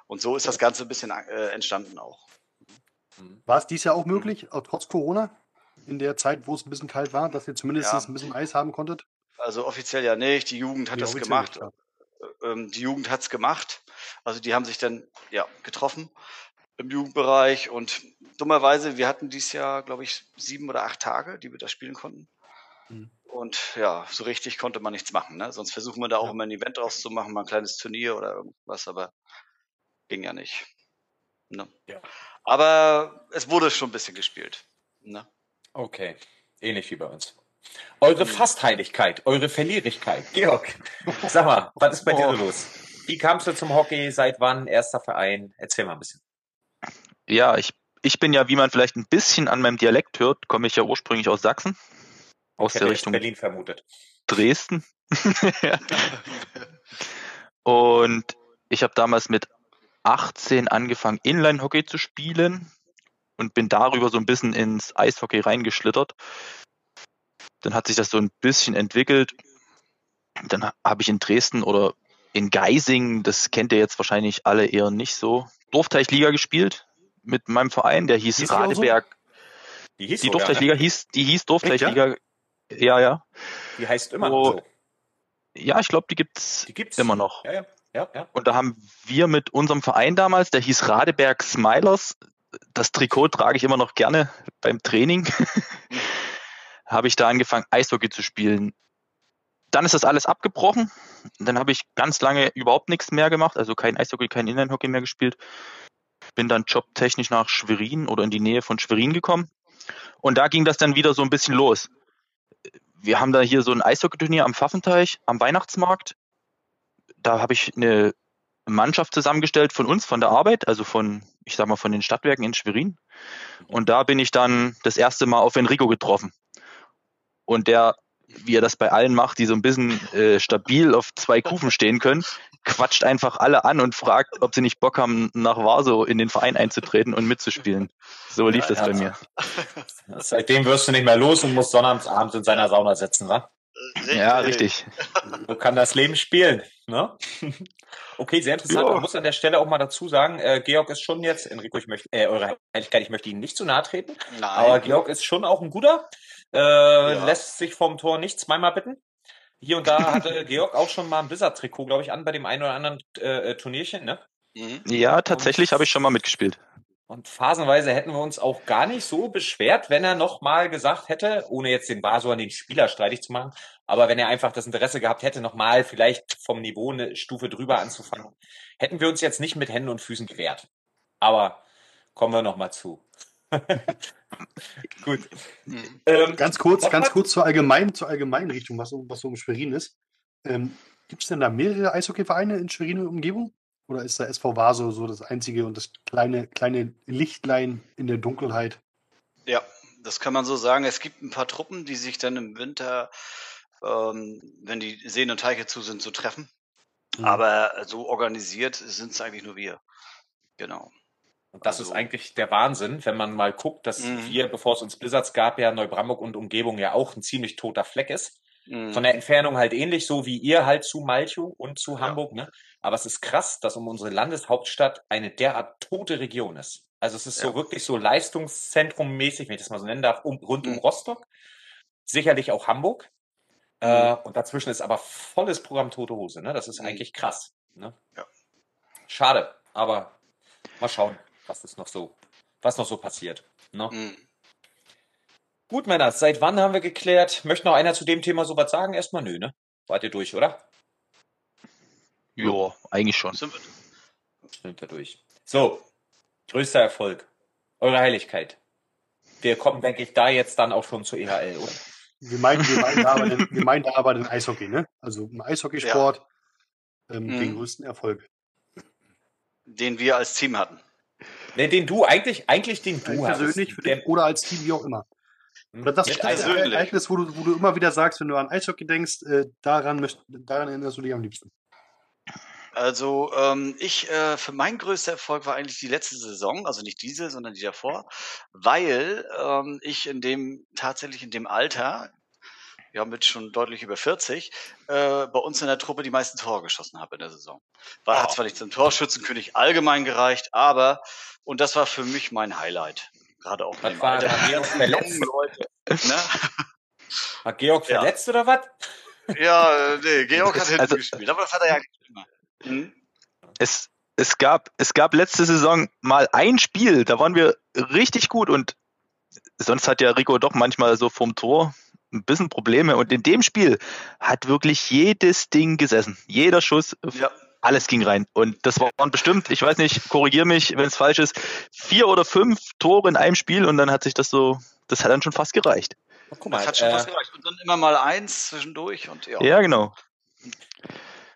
Speaker 3: Und so ist das Ganze ein bisschen äh, entstanden auch.
Speaker 1: Mhm. War es dies Jahr auch möglich, auch trotz Corona, in der Zeit, wo es ein bisschen kalt war, dass ihr zumindest ja. ein bisschen Eis haben konntet?
Speaker 3: Also offiziell ja nicht. Die Jugend hat die das gemacht. Nicht, ähm, die Jugend hat's gemacht. Also die haben sich dann ja getroffen im Jugendbereich und dummerweise, wir hatten dieses Jahr, glaube ich, sieben oder acht Tage, die wir da spielen konnten. Mhm. Und ja, so richtig konnte man nichts machen. Ne? Sonst versuchen wir da auch ja. immer ein Event draus zu machen, mal ein kleines Turnier oder irgendwas, aber ging ja nicht. Ne? Ja. Aber es wurde schon ein bisschen gespielt. Ne?
Speaker 5: Okay, ähnlich wie bei uns. Eure mhm. Fastheiligkeit, eure Verlierigkeit. Georg, [LAUGHS] sag mal, was ist bei oh. dir los? Wie kamst du zum Hockey? Seit wann? Erster Verein? Erzähl mal ein bisschen.
Speaker 6: Ja, ich, ich bin ja, wie man vielleicht ein bisschen an meinem Dialekt hört, komme ich ja ursprünglich aus Sachsen. Aus der Richtung
Speaker 5: Berlin vermutet.
Speaker 6: Dresden. [LAUGHS] Und ich habe damals mit 18 angefangen, Inline-Hockey zu spielen und bin darüber so ein bisschen ins Eishockey reingeschlittert. Dann hat sich das so ein bisschen entwickelt. Dann habe ich in Dresden oder in Geising, das kennt ihr jetzt wahrscheinlich alle eher nicht so, Dorfteichliga gespielt mit meinem Verein, der hieß, hieß Radeberg. So? Die, hieß die Dorfteichliga ja. hieß, die hieß Dorfteichliga. Ja, ja.
Speaker 5: Die heißt immer noch so.
Speaker 6: Ja, ich glaube, die gibt's, die gibt's immer noch.
Speaker 5: Ja, ja. Ja.
Speaker 6: Und da haben wir mit unserem Verein damals, der hieß Radeberg Smilers, das Trikot trage ich immer noch gerne beim Training, [LAUGHS] habe ich da angefangen, Eishockey zu spielen. Dann ist das alles abgebrochen. Dann habe ich ganz lange überhaupt nichts mehr gemacht, also kein Eishockey, kein Inline-Hockey mehr gespielt. Bin dann jobtechnisch nach Schwerin oder in die Nähe von Schwerin gekommen. Und da ging das dann wieder so ein bisschen los. Wir haben da hier so ein Eishockeyturnier am Pfaffenteich, am Weihnachtsmarkt da habe ich eine Mannschaft zusammengestellt von uns, von der Arbeit, also von, ich sag mal, von den Stadtwerken in Schwerin. Und da bin ich dann das erste Mal auf Enrico getroffen. Und der, wie er das bei allen macht, die so ein bisschen äh, stabil auf zwei Kufen stehen können, quatscht einfach alle an und fragt, ob sie nicht Bock haben, nach Vaso in den Verein einzutreten und mitzuspielen. So lief
Speaker 5: Ja,
Speaker 6: das bei
Speaker 5: ja.
Speaker 6: mir. [LAUGHS]
Speaker 5: Seitdem wirst du nicht mehr los und musst sonnabends in seiner Sauna sitzen, wa?
Speaker 6: Ja, richtig.
Speaker 5: So [LAUGHS] kann das Leben spielen. Ne? [LAUGHS] Okay, sehr interessant.
Speaker 6: Ja.
Speaker 5: Man muss an der Stelle auch mal dazu sagen, äh, Georg ist schon jetzt, Enrico, ich möchte, äh, eure Heiligkeit, ich möchte Ihnen nicht zu nahe treten,
Speaker 3: Nein.
Speaker 5: aber Georg ist schon auch ein guter, äh, lässt sich vom Tor nicht zweimal bitten. Hier und da hatte [LAUGHS] Georg auch schon mal ein Blizzard-Trikot, glaube ich, an bei dem einen oder anderen äh, äh, Turnierchen, ne?
Speaker 3: Mhm.
Speaker 6: Ja, tatsächlich habe ich schon mal mitgespielt.
Speaker 5: Und phasenweise hätten wir uns auch gar nicht so beschwert, wenn er noch mal gesagt hätte, ohne jetzt den Basel an den Spieler streitig zu machen, aber wenn er einfach das Interesse gehabt hätte, noch mal vielleicht vom Niveau eine Stufe drüber anzufangen, hätten wir uns jetzt nicht mit Händen und Füßen gewehrt. Aber kommen wir noch mal zu. [LAUGHS] Gut.
Speaker 3: Mhm.
Speaker 5: Ähm,
Speaker 1: Ganz kurz, ganz kurz zur allgemeinen, zur allgemeinen Richtung, was so, was so um Schwerin ist. Ähm, Gibt es denn da mehrere Eishockeyvereine in Schwerin und Umgebung? Oder ist der SV Vaso so das einzige und das kleine, kleine Lichtlein in der Dunkelheit?
Speaker 3: Ja, das kann man so sagen. Es gibt ein paar Truppen, die sich dann im Winter, ähm, wenn die Seen und Teiche zu sind, so treffen.
Speaker 1: Mhm.
Speaker 3: Aber so organisiert sind es eigentlich nur wir. Genau.
Speaker 5: Und das
Speaker 3: Also-
Speaker 5: ist eigentlich der Wahnsinn, wenn man mal guckt, dass
Speaker 3: Mhm.
Speaker 5: wir, bevor es uns Blizzards gab, ja Neubrandenburg und Umgebung ja auch ein ziemlich toter Fleck ist.
Speaker 3: Mhm.
Speaker 5: Von der Entfernung halt ähnlich, so wie ihr halt zu Malchow und zu
Speaker 3: Ja.
Speaker 5: Hamburg, ne? Aber es ist krass, dass um unsere Landeshauptstadt eine derart tote Region ist. Also es ist so
Speaker 3: Ja.
Speaker 5: wirklich so Leistungszentrum mäßig, wenn ich das mal so nennen darf, um, rund um
Speaker 3: Mhm.
Speaker 5: Rostock. Sicherlich auch Hamburg. Äh, und dazwischen ist aber volles Programm Tote Hose, ne? Das ist
Speaker 3: Mhm.
Speaker 5: eigentlich krass. Ne?
Speaker 3: Ja.
Speaker 5: Schade, aber mal schauen, was ist noch so, was noch so passiert. Ne?
Speaker 3: Mhm.
Speaker 5: Gut, Männer, seit wann haben wir geklärt? Möchte noch einer zu dem Thema so was sagen? Erstmal nö, ne? Wart ihr durch, oder?
Speaker 6: Ja, eigentlich schon.
Speaker 3: Sind wir-
Speaker 5: Sind wir durch. So, größter Erfolg. Eure Heiligkeit. Wir kommen, denke ich, da jetzt dann auch schon zur EHL, oder?
Speaker 1: Wir meinen, wir meinen, da, aber den, wir meinen da aber den Eishockey, ne? Also im Eishockeysport ähm,
Speaker 3: Mhm.
Speaker 1: den größten Erfolg.
Speaker 3: Den wir als Team hatten.
Speaker 5: Ne, den du eigentlich, eigentlich den du hast.
Speaker 1: Persönlich für den, oder als Team, wie auch immer. Oder das,
Speaker 5: Mit
Speaker 1: das. Ereignis, wo du, wo du immer wieder sagst, wenn du an Eishockey denkst, äh, daran, möcht, daran erinnerst du dich am liebsten.
Speaker 3: Also ähm, ich, äh, für mein größter Erfolg war eigentlich die letzte Saison, also nicht diese, sondern die davor, weil ähm, ich in dem, tatsächlich in dem Alter, ja mit schon deutlich über 40, äh, bei uns in der Truppe die meisten Tore geschossen habe in der Saison. War, hat
Speaker 5: Oh.
Speaker 3: zwar nicht zum Torschützenkönig allgemein gereicht, aber, und das war für mich mein Highlight. Gerade auch
Speaker 5: Was war
Speaker 3: Alter.
Speaker 5: Georg verletzt?
Speaker 3: Leute. Ne? [LAUGHS]
Speaker 5: War Georg
Speaker 3: Ja.
Speaker 5: verletzt oder was?
Speaker 3: Ja, äh, nee, Georg hat hinten
Speaker 6: Also-
Speaker 3: gespielt, aber das hat er ja eigentlich immer. Mhm.
Speaker 6: Es, es, gab, es gab letzte Saison mal ein Spiel, da waren wir richtig gut und sonst hat ja Rico doch manchmal so vorm Tor ein bisschen Probleme und in dem Spiel hat wirklich jedes Ding gesessen. Jeder Schuss,
Speaker 3: Ja.
Speaker 6: Alles ging rein. Und das waren bestimmt, ich weiß nicht, korrigier mich, wenn es falsch ist, vier oder fünf Tore in einem Spiel und dann hat sich das so, das hat dann schon fast gereicht.
Speaker 5: Guck mal,
Speaker 3: Das hat schon
Speaker 5: äh,
Speaker 3: fast gereicht. Und dann immer mal eins zwischendurch und ja.
Speaker 6: Ja, genau.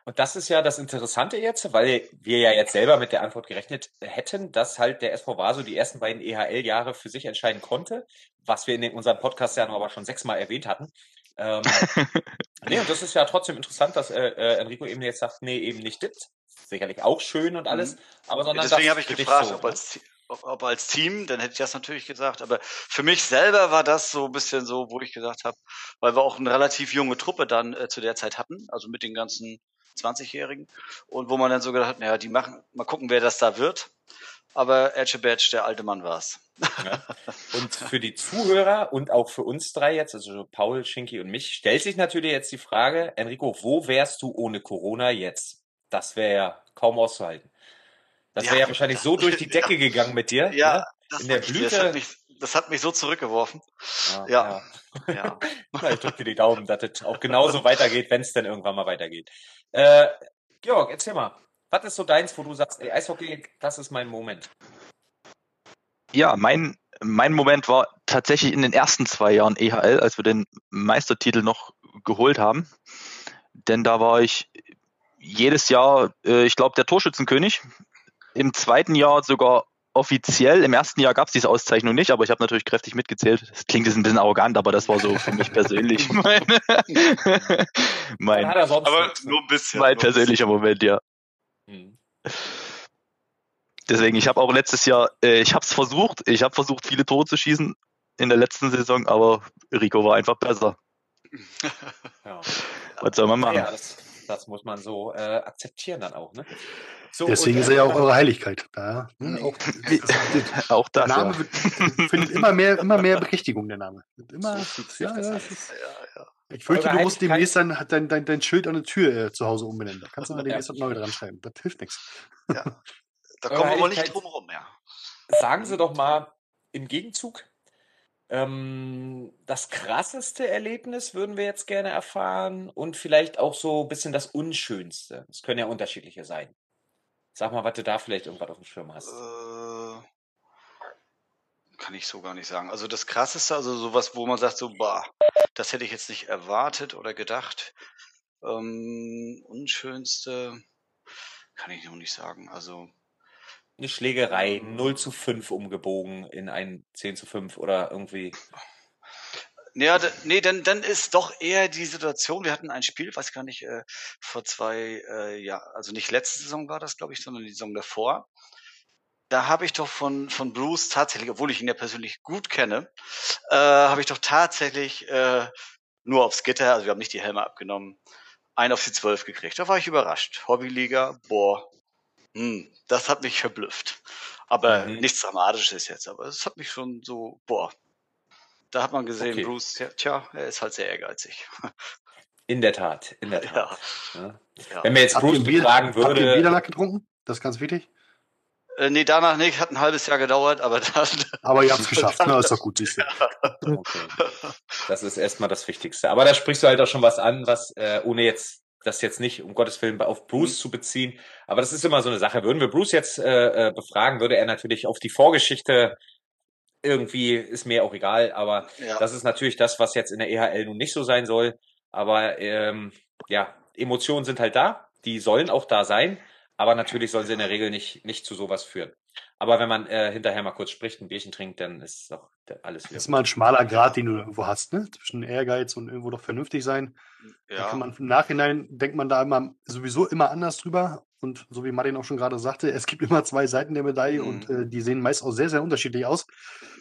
Speaker 5: Und das ist ja das Interessante jetzt, weil wir ja jetzt selber mit der Antwort gerechnet hätten, dass halt der SV Vaso die ersten beiden EHL-Jahre für sich entscheiden konnte, was wir in unserem Podcast ja noch aber schon sechsmal erwähnt hatten. Ähm, [LAUGHS] nee, und das ist ja trotzdem interessant, dass äh, äh, Enrico eben jetzt sagt, nee, eben nicht das. Sicherlich auch schön und alles, aber sondern
Speaker 3: Deswegen habe ich gefragt,
Speaker 5: so,
Speaker 3: ob,
Speaker 5: ne?
Speaker 3: als, ob als Team, dann hätte ich das natürlich gesagt. Aber für mich selber war das so ein bisschen so, wo ich gesagt habe, weil wir auch eine relativ junge Truppe dann äh, zu der Zeit hatten, also mit den ganzen 20-Jährigen. Und wo man dann so gedacht hat, naja, die machen, mal gucken, wer das da wird. Aber Edge Badge, der alte Mann war's.
Speaker 5: Ja. [LAUGHS] Und für die Zuhörer und auch für uns drei jetzt, also Paul, Schinki und mich, stellt sich natürlich jetzt die Frage, Enrico, wo wärst du ohne Corona jetzt? Das wäre ja kaum auszuhalten. Das wäre
Speaker 3: Ja.
Speaker 5: ja wahrscheinlich so durch die [LAUGHS] Decke gegangen mit dir.
Speaker 3: Ja,
Speaker 5: ne?
Speaker 3: das,
Speaker 5: in der
Speaker 3: hat mich- das,
Speaker 5: Blüte-
Speaker 3: hat mich, das hat mich so zurückgeworfen.
Speaker 5: Ja.
Speaker 3: Ja.
Speaker 5: ja.
Speaker 3: Ja. [LAUGHS]
Speaker 5: Na, ich drücke dir die Daumen, dass es auch genauso weitergeht, wenn es denn irgendwann mal weitergeht. Äh, Georg, erzähl mal, was ist so deins, wo du sagst, ey, Eishockey, das ist mein Moment?
Speaker 6: Ja, mein, mein Moment war tatsächlich in den ersten zwei Jahren EHL, als wir den Meistertitel noch geholt haben. Denn da war ich jedes Jahr, äh, ich glaube, der Torschützenkönig. Im zweiten Jahr sogar offiziell. Im ersten Jahr gab es diese Auszeichnung nicht, aber ich habe natürlich kräftig mitgezählt. Das klingt jetzt ein bisschen arrogant, aber das war so für mich persönlich [LAUGHS] mein, [LAUGHS] mein,
Speaker 5: er
Speaker 3: Aber nur ein bisschen.
Speaker 6: mein persönlicher Moment, ja.
Speaker 5: Hm.
Speaker 6: Deswegen, ich habe auch letztes Jahr, äh, ich habe es versucht, ich habe versucht, viele Tore zu schießen in der letzten Saison, aber Rico war einfach besser. [LAUGHS]
Speaker 5: Ja.
Speaker 6: Was soll man machen?
Speaker 5: Ja, das, das muss man so äh, akzeptieren dann auch. Ne? So,
Speaker 1: Deswegen
Speaker 5: und,
Speaker 1: ist er ja auch
Speaker 5: äh,
Speaker 1: eure Heiligkeit. Da, ne, [LAUGHS] auch, das,
Speaker 6: Auch
Speaker 1: der
Speaker 6: das.
Speaker 1: Name
Speaker 6: Ja.
Speaker 1: wird, findet immer mehr, immer mehr Berechtigung, der Name. Immer,
Speaker 5: So
Speaker 1: ja,
Speaker 5: das
Speaker 1: ja, ist,
Speaker 3: Ja, ja.
Speaker 1: Ich fürchte,
Speaker 5: Eure
Speaker 1: du musst
Speaker 5: Heiligkeit-
Speaker 1: demnächst dein, dein, dein, dein Schild an der Tür äh, zu Hause umbenennen. Da kannst du mal [LAUGHS]
Speaker 5: Ja.
Speaker 1: demnächst was neu dran schreiben. Das hilft nichts. [LAUGHS]
Speaker 3: Da
Speaker 5: Eure
Speaker 3: kommen wir wohl nicht
Speaker 5: Heiligkeit-
Speaker 3: drum rum, ja.
Speaker 5: Sagen Sie doch mal im Gegenzug, ähm, das krasseste Erlebnis würden wir jetzt gerne erfahren und vielleicht auch so ein bisschen das Unschönste. Es können ja unterschiedliche sein. Sag mal, was du da vielleicht irgendwas auf dem Schirm hast.
Speaker 3: Äh, kann ich so gar nicht sagen. Also das Krasseste, also sowas, wo man sagt so, bah, das hätte ich jetzt nicht erwartet oder gedacht. Ähm, unschönste kann ich noch nicht sagen. Also
Speaker 5: Eine Schlägerei, 0 zu 5 umgebogen in ein 10 zu 5 oder irgendwie.
Speaker 3: Ja, nee, dann, dann ist doch eher die Situation, wir hatten ein Spiel, weiß gar nicht, äh, vor zwei, äh, ja, also nicht letzte Saison war das, glaube ich, sondern die Saison davor. Da habe ich doch von, von Bruce tatsächlich, obwohl ich ihn ja persönlich gut kenne, äh, habe ich doch tatsächlich äh, nur aufs Gitter, also wir haben nicht die Helme abgenommen, einen auf die zwölf gekriegt. Da war ich überrascht. Hobbyliga, boah, hm, das hat mich verblüfft. Aber
Speaker 5: Mhm.
Speaker 3: nichts Dramatisches jetzt, aber es hat mich schon so, boah, da hat man gesehen,
Speaker 5: Okay.
Speaker 3: Bruce, ja, tja, er ist halt sehr ehrgeizig.
Speaker 5: In der Tat, in der [LAUGHS] Tat. Ja.
Speaker 3: ja.
Speaker 5: Wenn mir jetzt Bruce
Speaker 1: Bier-
Speaker 5: befragen
Speaker 1: Habt ihr
Speaker 5: würde,
Speaker 1: Biederlack getrunken? Das ist ganz wichtig.
Speaker 3: Äh, nee, danach nicht, hat ein halbes Jahr gedauert, aber dann, [LAUGHS]
Speaker 1: Aber ihr habt es [LAUGHS] geschafft. Na, ist doch gut, du.
Speaker 5: Okay. Das ist erstmal das Wichtigste. Aber da sprichst du halt auch schon was an, was, äh, ohne jetzt das jetzt nicht, um Gottes Willen, auf Bruce zu beziehen. Aber das ist immer so eine Sache. Würden wir Bruce jetzt äh, äh, befragen, würde er natürlich auf die Vorgeschichte irgendwie, ist mir auch egal, aber
Speaker 3: ja.
Speaker 5: das ist natürlich das, was jetzt in der EHL nun nicht so sein soll. Aber ähm, ja, Emotionen sind halt da, die sollen auch da sein, aber natürlich sollen sie in der Regel nicht, nicht zu sowas führen. Aber wenn man äh, hinterher mal kurz spricht, ein Bierchen trinkt, dann ist doch alles wieder.
Speaker 1: Das ist mal ein schmaler Grad, den du irgendwo hast, ne? Zwischen Ehrgeiz und irgendwo doch vernünftig sein. Da
Speaker 3: ja.
Speaker 1: kann man im Nachhinein denkt man da immer sowieso immer anders drüber. Und so wie Martin auch schon gerade sagte, es gibt immer zwei Seiten der Medaille
Speaker 3: Mhm.
Speaker 1: und äh, die sehen meist auch sehr, sehr unterschiedlich aus.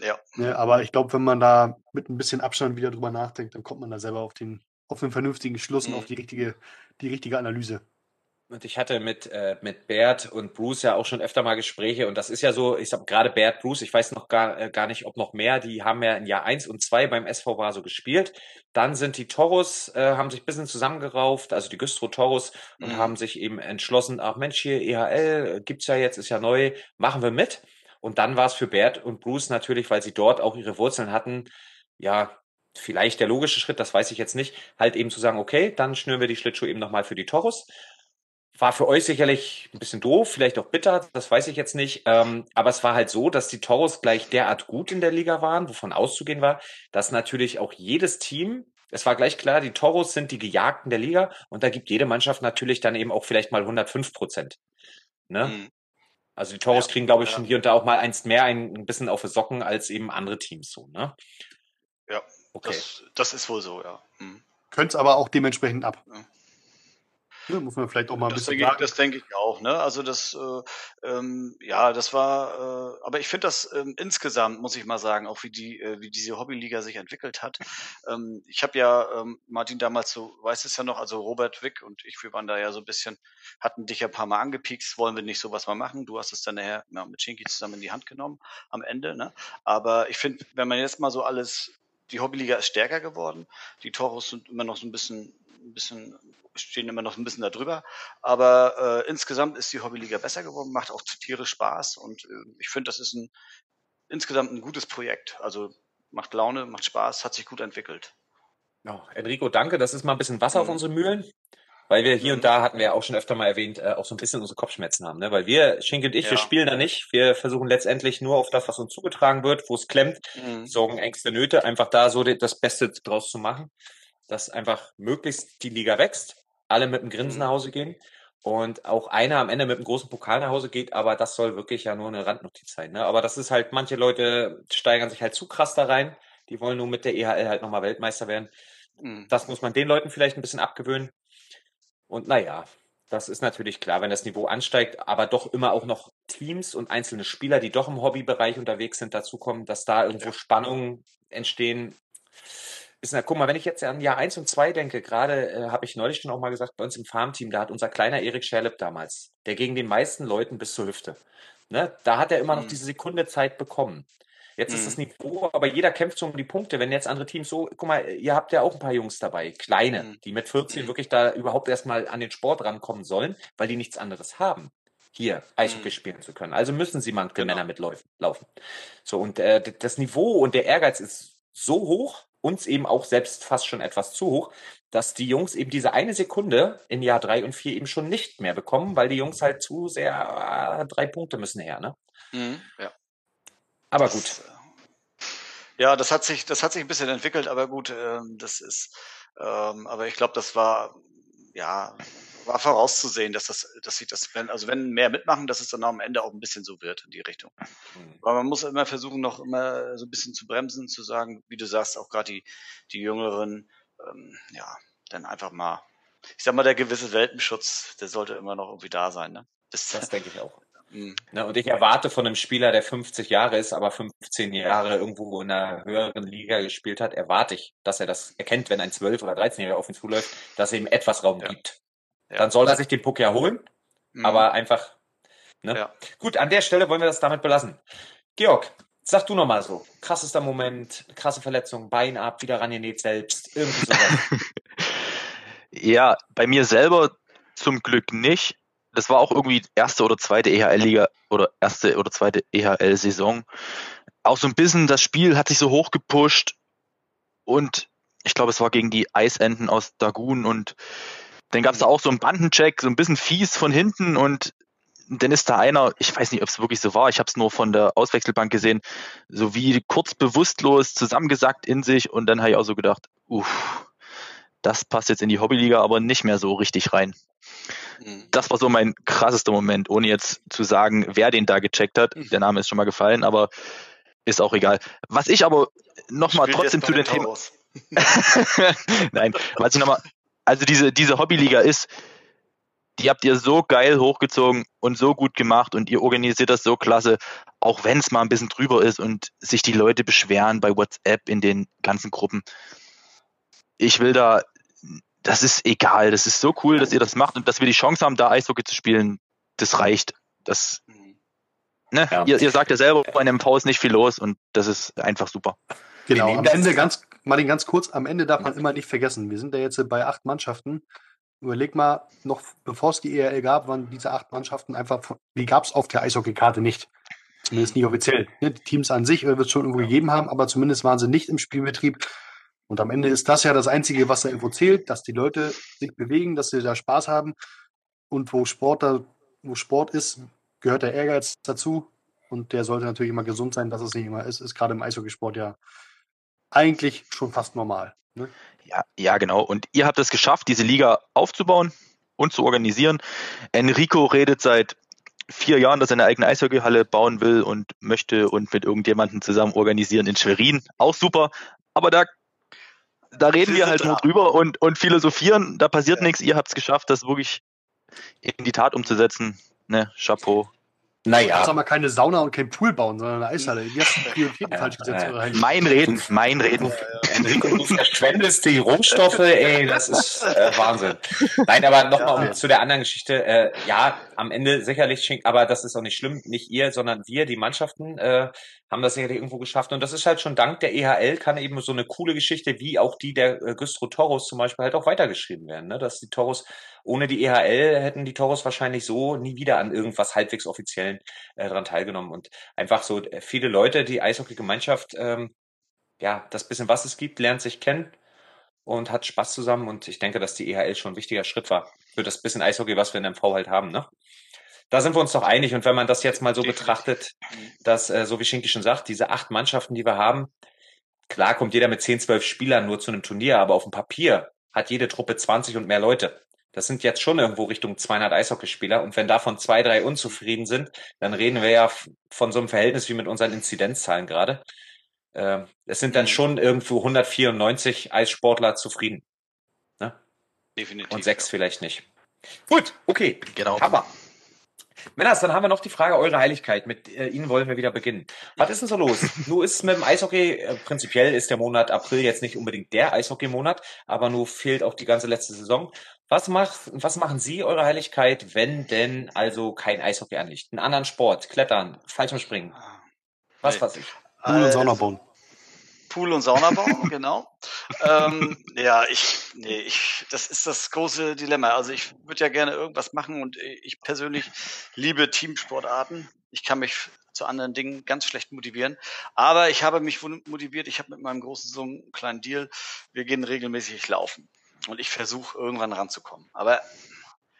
Speaker 3: Ja.
Speaker 1: Ne, aber ich glaube, wenn man da mit ein bisschen Abstand wieder drüber nachdenkt, dann kommt man da selber auf den, auf den vernünftigen Schluss und
Speaker 3: Mhm.
Speaker 1: auf die richtige, die richtige Analyse.
Speaker 5: Und ich hatte mit, äh, mit Bert und Bruce ja auch schon öfter mal Gespräche und das ist ja so, ich sag gerade Bert, Bruce, ich weiß noch gar, äh, gar nicht, ob noch mehr, die haben ja in Jahr eins und zwei beim SV Vaso gespielt. Dann sind die Toros, äh, haben sich ein bisschen zusammengerauft, also die Güstrow Toros und
Speaker 3: Mhm.
Speaker 5: haben sich eben entschlossen, ach Mensch, hier EHL äh, gibt's ja jetzt, ist ja neu, machen wir mit. Und dann war es für Bert und Bruce natürlich, weil sie dort auch ihre Wurzeln hatten, ja, vielleicht der logische Schritt, das weiß ich jetzt nicht, halt eben zu sagen, okay, dann schnüren wir die Schlittschuhe eben nochmal für die Toros. War für euch sicherlich ein bisschen doof, vielleicht auch bitter, das weiß ich jetzt nicht. Ähm, aber es war halt so, dass die Toros gleich derart gut in der Liga waren, wovon auszugehen war, dass natürlich auch jedes Team, es war gleich klar, die Toros sind die Gejagten der Liga und da gibt jede Mannschaft natürlich dann eben auch vielleicht mal 105 Prozent. Ne?
Speaker 3: Mhm.
Speaker 5: Also die Toros
Speaker 3: Ja,
Speaker 5: kriegen, glaube ich,
Speaker 3: ja.
Speaker 5: schon hier und da auch mal eins mehr, ein, ein bisschen auf die Socken als eben andere Teams so, ne?
Speaker 3: Ja,
Speaker 5: Okay.
Speaker 3: Das, das ist wohl so, ja. Mhm.
Speaker 1: Könnt es aber auch dementsprechend ab.
Speaker 3: Ja.
Speaker 1: Ne, muss man vielleicht auch mal ein
Speaker 3: Das
Speaker 1: bisschen
Speaker 3: denke, ich, das denke ich auch, ne? Also das, äh, ähm, ja, das war, äh, aber ich finde das ähm, insgesamt, muss ich mal sagen, auch wie die, äh, wie diese Hobbyliga sich entwickelt hat. Ähm, ich habe ja, ähm, Martin damals so, weiß es ja noch, also Robert Wick und ich, wir waren da ja so ein bisschen, hatten dich ja ein paar Mal angepiekst, wollen wir nicht sowas mal machen. Du hast es dann nachher ja, mit Shinky zusammen in die Hand genommen am Ende, ne? Aber ich finde, wenn man jetzt mal so alles, die Hobbyliga ist stärker geworden, die Toros sind immer noch so ein bisschen, ein bisschen stehen immer noch ein bisschen darüber. Aber äh, insgesamt ist die Hobbyliga besser geworden, macht auch tierisch Spaß und äh, ich finde, das ist ein insgesamt ein gutes Projekt. Also macht Laune, macht Spaß, hat sich gut entwickelt.
Speaker 5: Ja, Enrico, danke. Das ist mal ein bisschen Wasser auf
Speaker 3: Mhm.
Speaker 5: unsere Mühlen. Weil wir hier und da, hatten wir ja auch schon öfter mal erwähnt, äh, auch so ein bisschen unsere Kopfschmerzen haben. Ne? Weil wir, Schinke und ich, wir
Speaker 3: Ja.
Speaker 5: spielen da nicht. Wir versuchen letztendlich nur auf das, was uns zugetragen wird, wo es klemmt,
Speaker 3: Mhm.
Speaker 5: Sorgen, Ängste, Nöte, einfach da so das Beste draus zu machen, dass einfach möglichst die Liga wächst, alle mit einem Grinsen
Speaker 3: Mhm.
Speaker 5: nach Hause gehen. und auch einer am Ende mit einem großen Pokal nach Hause geht, aber das soll wirklich ja nur eine Randnotiz sein. Ne? Aber das ist halt, manche Leute steigern sich halt zu krass da rein. Die wollen nur mit der EHL halt nochmal Weltmeister werden.
Speaker 3: Mhm.
Speaker 5: Das muss man den Leuten vielleicht ein bisschen abgewöhnen. Und naja, das ist natürlich klar, wenn das Niveau ansteigt, aber doch immer auch noch Teams und einzelne Spieler, die doch im Hobbybereich unterwegs sind, dazukommen, dass da irgendwo Spannungen entstehen. Ist, na, guck mal, wenn ich jetzt an Jahr eins und zwei denke, gerade äh, habe ich neulich schon auch mal gesagt, bei uns im Farmteam, da hat unser kleiner Erik Scherlip damals, der gegen den meisten Leuten bis zur Hüfte, ne, da hat er immer noch
Speaker 3: Mhm.
Speaker 5: diese Sekunde Zeit bekommen. Jetzt ist
Speaker 3: Mhm.
Speaker 5: das Niveau, aber jeder kämpft so um die Punkte. Wenn jetzt andere Teams so, guck mal, ihr habt ja auch ein paar Jungs dabei, kleine,
Speaker 3: Mhm.
Speaker 5: die mit 14 wirklich da überhaupt erstmal an den Sport rankommen sollen, weil die nichts anderes haben, hier Eishockey
Speaker 3: Mhm.
Speaker 5: spielen zu können. Also müssen sie manche
Speaker 3: Genau.
Speaker 5: Männer mitlaufen. Laufen. So, und äh, das Niveau und der Ehrgeiz ist so hoch, uns eben auch selbst fast schon etwas zu hoch, dass die Jungs eben diese eine Sekunde in Jahr drei und vier eben schon nicht mehr bekommen, weil die Jungs halt zu sehr, ah, drei Punkte müssen her, ne?
Speaker 3: Mhm. Ja.
Speaker 5: Aber
Speaker 3: Das,
Speaker 5: gut.
Speaker 3: äh, Ja, das hat sich, das hat sich ein bisschen entwickelt, aber gut, ähm, das ist, ähm, aber ich glaube, das war, ja, war vorauszusehen, dass das, dass sich das, wenn, also wenn mehr mitmachen, dass es dann am Ende auch ein bisschen so wird in die Richtung.
Speaker 5: Hm.
Speaker 3: Aber man muss immer versuchen, noch immer so ein bisschen zu bremsen, zu sagen, wie du sagst, auch gerade die, die Jüngeren, ähm, ja, dann einfach mal, ich sag mal, der gewisse Welpenschutz, der sollte immer noch irgendwie da sein, ne? Das,
Speaker 5: Das denke ich auch. [LAUGHS] Ne, und ich erwarte von einem Spieler, der 50 Jahre ist, aber 15 Jahre irgendwo in einer höheren Liga gespielt hat, erwarte ich, dass er das erkennt, wenn ein 12- oder 13-Jähriger auf ihn zuläuft, dass er ihm etwas Raum
Speaker 3: Ja.
Speaker 5: gibt.
Speaker 3: Ja.
Speaker 5: Dann soll er sich den Puck ja holen,
Speaker 3: mm.
Speaker 5: aber einfach. Ne?
Speaker 3: Ja.
Speaker 5: Gut, an der Stelle wollen wir das damit belassen. Georg, sag du nochmal so. Krassester Moment, krasse Verletzung, Bein ab, wieder rangenäht selbst, irgendwie sowas. [LAUGHS]
Speaker 6: Ja, bei mir selber zum Glück nicht. Das war auch irgendwie erste oder zweite EHL-Liga oder erste oder zweite EHL-Saison. Auch so ein bisschen, das Spiel hat sich so hochgepusht und ich glaube, es war gegen die Eisenten aus Dagun und dann gab es da auch so einen Bandencheck, so ein bisschen fies von hinten und dann ist da einer, ich weiß nicht, ob es wirklich so war, ich habe es nur von der Auswechselbank gesehen, so wie kurz bewusstlos zusammengesackt in sich und dann habe ich auch so gedacht, uff, das passt jetzt in die Hobbyliga aber nicht mehr so richtig rein.
Speaker 3: Mm.
Speaker 6: Das war so mein krassester Moment, ohne jetzt zu sagen, wer den da gecheckt hat.
Speaker 3: Mhm.
Speaker 6: Der Name ist schon mal gefallen, aber ist auch egal. Was ich aber nochmal trotzdem zu den Themen. [LAUGHS] Nein, was ich nochmal, also diese, diese Hobbyliga ist, die habt ihr so geil hochgezogen und so gut gemacht und ihr organisiert das so klasse, auch wenn es mal ein bisschen drüber ist und sich die Leute beschweren bei WhatsApp in den ganzen Gruppen. Ich will da, das ist egal, das ist so cool, dass ihr das macht und dass wir die Chance haben, da Eishockey zu spielen, das reicht. Das, ne?
Speaker 5: Ja.
Speaker 6: Ihr, ihr sagt ja selber, bei einem MV ist nicht viel los und das ist einfach super.
Speaker 1: Genau, am
Speaker 5: das-
Speaker 1: Ende ganz, Martin, ganz kurz, am Ende darf man immer nicht vergessen, wir sind ja jetzt bei acht Mannschaften. Überleg mal, noch bevor es die ERL gab, waren diese acht Mannschaften einfach, von, die gab es auf der Eishockeykarte nicht. Zumindest nicht offiziell. Ne? Die Teams an sich wird es schon irgendwo gegeben haben, aber zumindest waren sie nicht im Spielbetrieb. Und am Ende ist das ja das Einzige, was da irgendwo zählt, dass die Leute sich bewegen, dass sie da Spaß haben. Und wo Sport, da, wo Sport ist, gehört der Ehrgeiz dazu. Und der sollte natürlich immer gesund sein, dass es nicht immer ist. Ist gerade im Eishockeysport ja eigentlich schon fast normal. Ne?
Speaker 6: Ja, ja, genau. Und ihr habt es geschafft, diese Liga aufzubauen und zu organisieren. Enrico redet seit vier Jahren, dass er eine eigene Eishockeyhalle bauen will und möchte und mit irgendjemandem zusammen organisieren in Schwerin. Auch super. Aber da, da reden
Speaker 3: Wir
Speaker 6: halt nur drüber und, und philosophieren. Da passiert
Speaker 3: Ja.
Speaker 6: nichts. Ihr habt es geschafft, das wirklich in die Tat umzusetzen. Ne, Chapeau.
Speaker 5: Naja,
Speaker 1: aber keine Sauna und kein Pool bauen, sondern eine Eishalle. Die hast die Prioritäten [LAUGHS] falsch gesetzt. Heinz?
Speaker 6: Mein Reden, mein Reden.
Speaker 5: Enrico, du verschwendest die Rohstoffe, ey, das ist äh, Wahnsinn. Nein, aber nochmal
Speaker 3: Ja.
Speaker 5: um zu der anderen Geschichte. Äh, ja, am Ende sicherlich, schenkt- aber das ist auch nicht schlimm. Nicht ihr, sondern wir, die Mannschaften, äh, haben das sicherlich irgendwo geschafft. Und das ist halt schon dank der EHL, kann eben so eine coole Geschichte wie auch die der äh, Güstrow Toros zum Beispiel halt auch weitergeschrieben werden. Ne? Dass die Toros, ohne die EHL hätten die Toros wahrscheinlich so nie wieder an irgendwas halbwegs Offiziellen äh, dran teilgenommen. Und einfach so äh, viele Leute, die Eishockey-Gemeinschaft, ähm, ja, das bisschen, was es gibt, lernt sich kennen und hat Spaß zusammen. Und ich denke, dass die EHL schon ein wichtiger Schritt war für das bisschen Eishockey, was wir in MV halt haben. Ne? Da sind wir uns doch einig. Und wenn man das jetzt mal so
Speaker 3: Definitiv.
Speaker 5: betrachtet, dass, äh, so wie Schinki schon sagt, diese acht Mannschaften, die wir haben, klar kommt jeder mit 10, 12 Spielern nur zu einem Turnier, aber auf dem Papier hat jede Truppe 20 und mehr Leute. Das sind jetzt schon irgendwo Richtung 200 Eishockeyspieler. Und wenn davon zwei, drei unzufrieden sind, dann reden wir ja von so einem Verhältnis wie mit unseren Inzidenzzahlen gerade. Ähm, es sind dann schon irgendwo 194 Eissportler zufrieden. Ne?
Speaker 3: Definitiv.
Speaker 5: Und sechs
Speaker 3: ja.
Speaker 5: vielleicht nicht. Gut, okay.
Speaker 6: Genau.
Speaker 5: Hammer. Männers, dann haben wir noch die Frage Eure Heiligkeit. Mit äh, Ihnen wollen wir wieder beginnen. Was ist denn so los? [LAUGHS] Nun ist mit dem Eishockey, äh, prinzipiell ist der Monat April jetzt nicht unbedingt der Eishockey-Monat, aber nur fehlt auch die ganze letzte Saison. Was, macht, was machen Sie, Eure Heiligkeit, wenn denn also kein Eishockey anliegt? Einen anderen Sport, Klettern, Fallschirmspringen, was
Speaker 3: Nee.
Speaker 5: weiß ich.
Speaker 1: Pool und
Speaker 3: Also,
Speaker 1: Sauna bauen.
Speaker 3: Pool und Sauna bauen, genau. ähm, ja, ich, nee, ich, das ist das große Dilemma. Also ich würde ja gerne irgendwas machen und ich persönlich liebe Teamsportarten. Ich kann mich zu anderen Dingen ganz schlecht motivieren. Aber ich habe mich motiviert. Ich habe mit meinem großen Sohn einen kleinen Deal. Wir gehen regelmäßig laufen. Und ich versuche irgendwann ranzukommen. Aber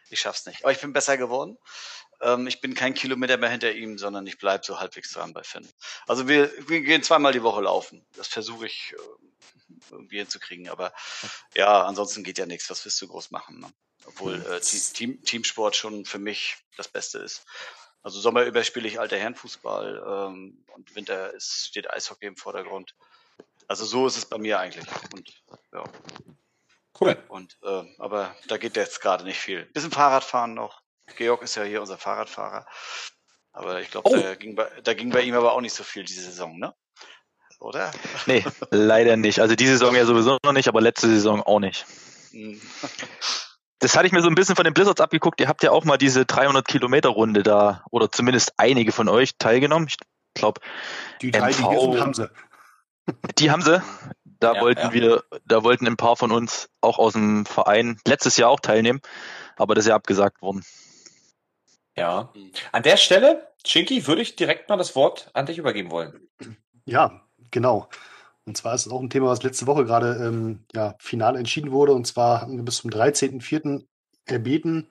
Speaker 3: ich schaff's nicht. Aber ich bin besser geworden. Ähm, ich bin kein Kilometer mehr hinter ihm, sondern ich bleibe so halbwegs dran bei Finn. Also wir, wir gehen zweimal die Woche laufen. Das versuche ich äh, irgendwie hinzukriegen. Aber ja, ansonsten geht ja nichts. Was willst du groß machen? Ne? Obwohl äh, Te- Team, Teamsport schon für mich das Beste ist. Also Sommer über spiele ich alter Herrenfußball ähm, und Winter ist, steht Eishockey im Vordergrund. Also so ist es bei mir eigentlich. Und ja,
Speaker 5: Cool.
Speaker 3: und äh, aber da geht jetzt gerade nicht viel. Bisschen Fahrradfahren noch. Georg ist ja hier unser Fahrradfahrer. Aber ich glaube,
Speaker 5: Oh.
Speaker 3: da, ging bei, da ging bei ihm aber auch nicht so viel diese Saison, ne? Oder?
Speaker 6: Nee, leider nicht. Also die Saison ja sowieso noch nicht, aber letzte Saison auch nicht.
Speaker 3: Hm.
Speaker 6: Das hatte ich mir so ein bisschen von den Blizzards abgeguckt. Ihr habt ja auch mal diese 300 Kilometer Runde da, oder zumindest einige von euch teilgenommen. Ich glaube,
Speaker 1: Die drei, die
Speaker 6: MV.
Speaker 1: hier sind, haben sie.
Speaker 6: die haben sie. Da
Speaker 5: Ja,
Speaker 6: wollten
Speaker 5: ja.
Speaker 6: wir, da wollten ein paar von uns auch aus dem Verein letztes Jahr auch teilnehmen, aber das ist ja abgesagt worden.
Speaker 5: Ja.
Speaker 3: Hm.
Speaker 5: An der Stelle, Chinky, würde ich direkt mal das Wort an dich übergeben wollen.
Speaker 1: Ja, genau. Und zwar ist es auch ein Thema, was letzte Woche gerade ähm, ja, final entschieden wurde. Und zwar hatten wir bis zum 13.04. erbeten,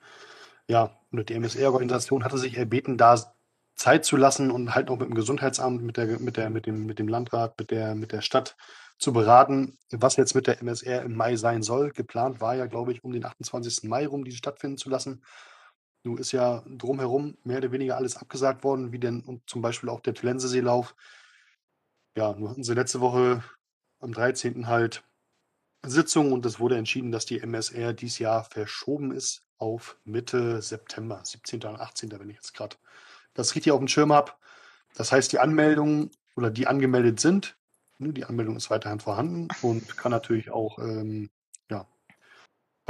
Speaker 1: ja, und die MSR-Organisation hatte sich erbeten, da Zeit zu lassen und halt auch mit dem Gesundheitsamt, mit, der, mit, der, mit, dem, mit dem Landrat, mit der, mit der Stadt zu beraten, was jetzt mit der MSR im Mai sein soll. Geplant war ja, glaube ich, um den 28. Mai rum, die stattfinden zu lassen. Nun ist ja drumherum mehr oder weniger alles abgesagt worden, wie denn und zum Beispiel auch der Tlenseseelauf. Ja, nur hatten sie letzte Woche am 13. halt Sitzung und es wurde entschieden, dass die MSR dieses Jahr verschoben ist auf Mitte September, 17. und 18. wenn ich jetzt gerade das richtig auf dem Schirm habe. Das heißt, die Anmeldungen oder die angemeldet sind, ne, die Anmeldung ist weiterhin vorhanden und kann natürlich auch ähm,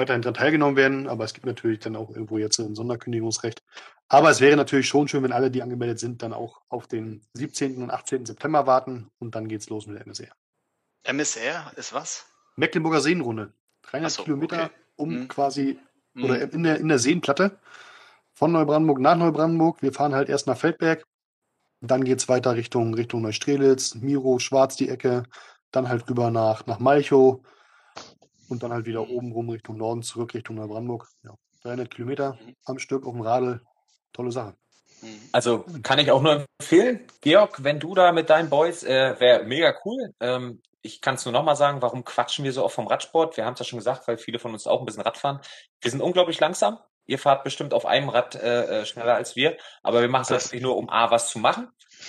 Speaker 1: weiterhin daran teilgenommen werden, aber es gibt natürlich dann auch irgendwo jetzt ein Sonderkündigungsrecht. Aber es wäre natürlich schon schön, wenn alle, die angemeldet sind, dann auch auf den 17. und 18. September warten und dann geht's los mit der MSR.
Speaker 3: MSR ist was?
Speaker 1: Mecklenburger Seenrunde. 300
Speaker 3: Ach so,
Speaker 1: Kilometer
Speaker 3: okay.
Speaker 1: um
Speaker 3: Hm.
Speaker 1: quasi
Speaker 3: Hm.
Speaker 1: oder in der, in der Seenplatte von Neubrandenburg nach Neubrandenburg. Wir fahren halt erst nach Feldberg, dann geht es weiter Richtung, Richtung Neustrelitz, Miro, Schwarz die Ecke, dann halt rüber nach, nach Malchow und dann halt wieder oben rum Richtung Norden zurück, Richtung Neubrandenburg. Ja, 300 Kilometer
Speaker 3: Mhm.
Speaker 1: am Stück auf dem Radl. Tolle Sache.
Speaker 3: Hm.
Speaker 5: Also kann ich auch nur empfehlen. Georg, wenn du da mit deinen Boys, äh, wäre mega cool. Ähm, ich kann es nur nochmal sagen, warum quatschen wir so oft vom Radsport? Wir haben es ja schon gesagt, weil viele von uns auch ein bisschen Rad fahren. Wir sind unglaublich langsam. Ihr fahrt bestimmt auf einem Rad äh, äh, schneller als wir, aber wir machen es wirklich nur, um A, was zu machen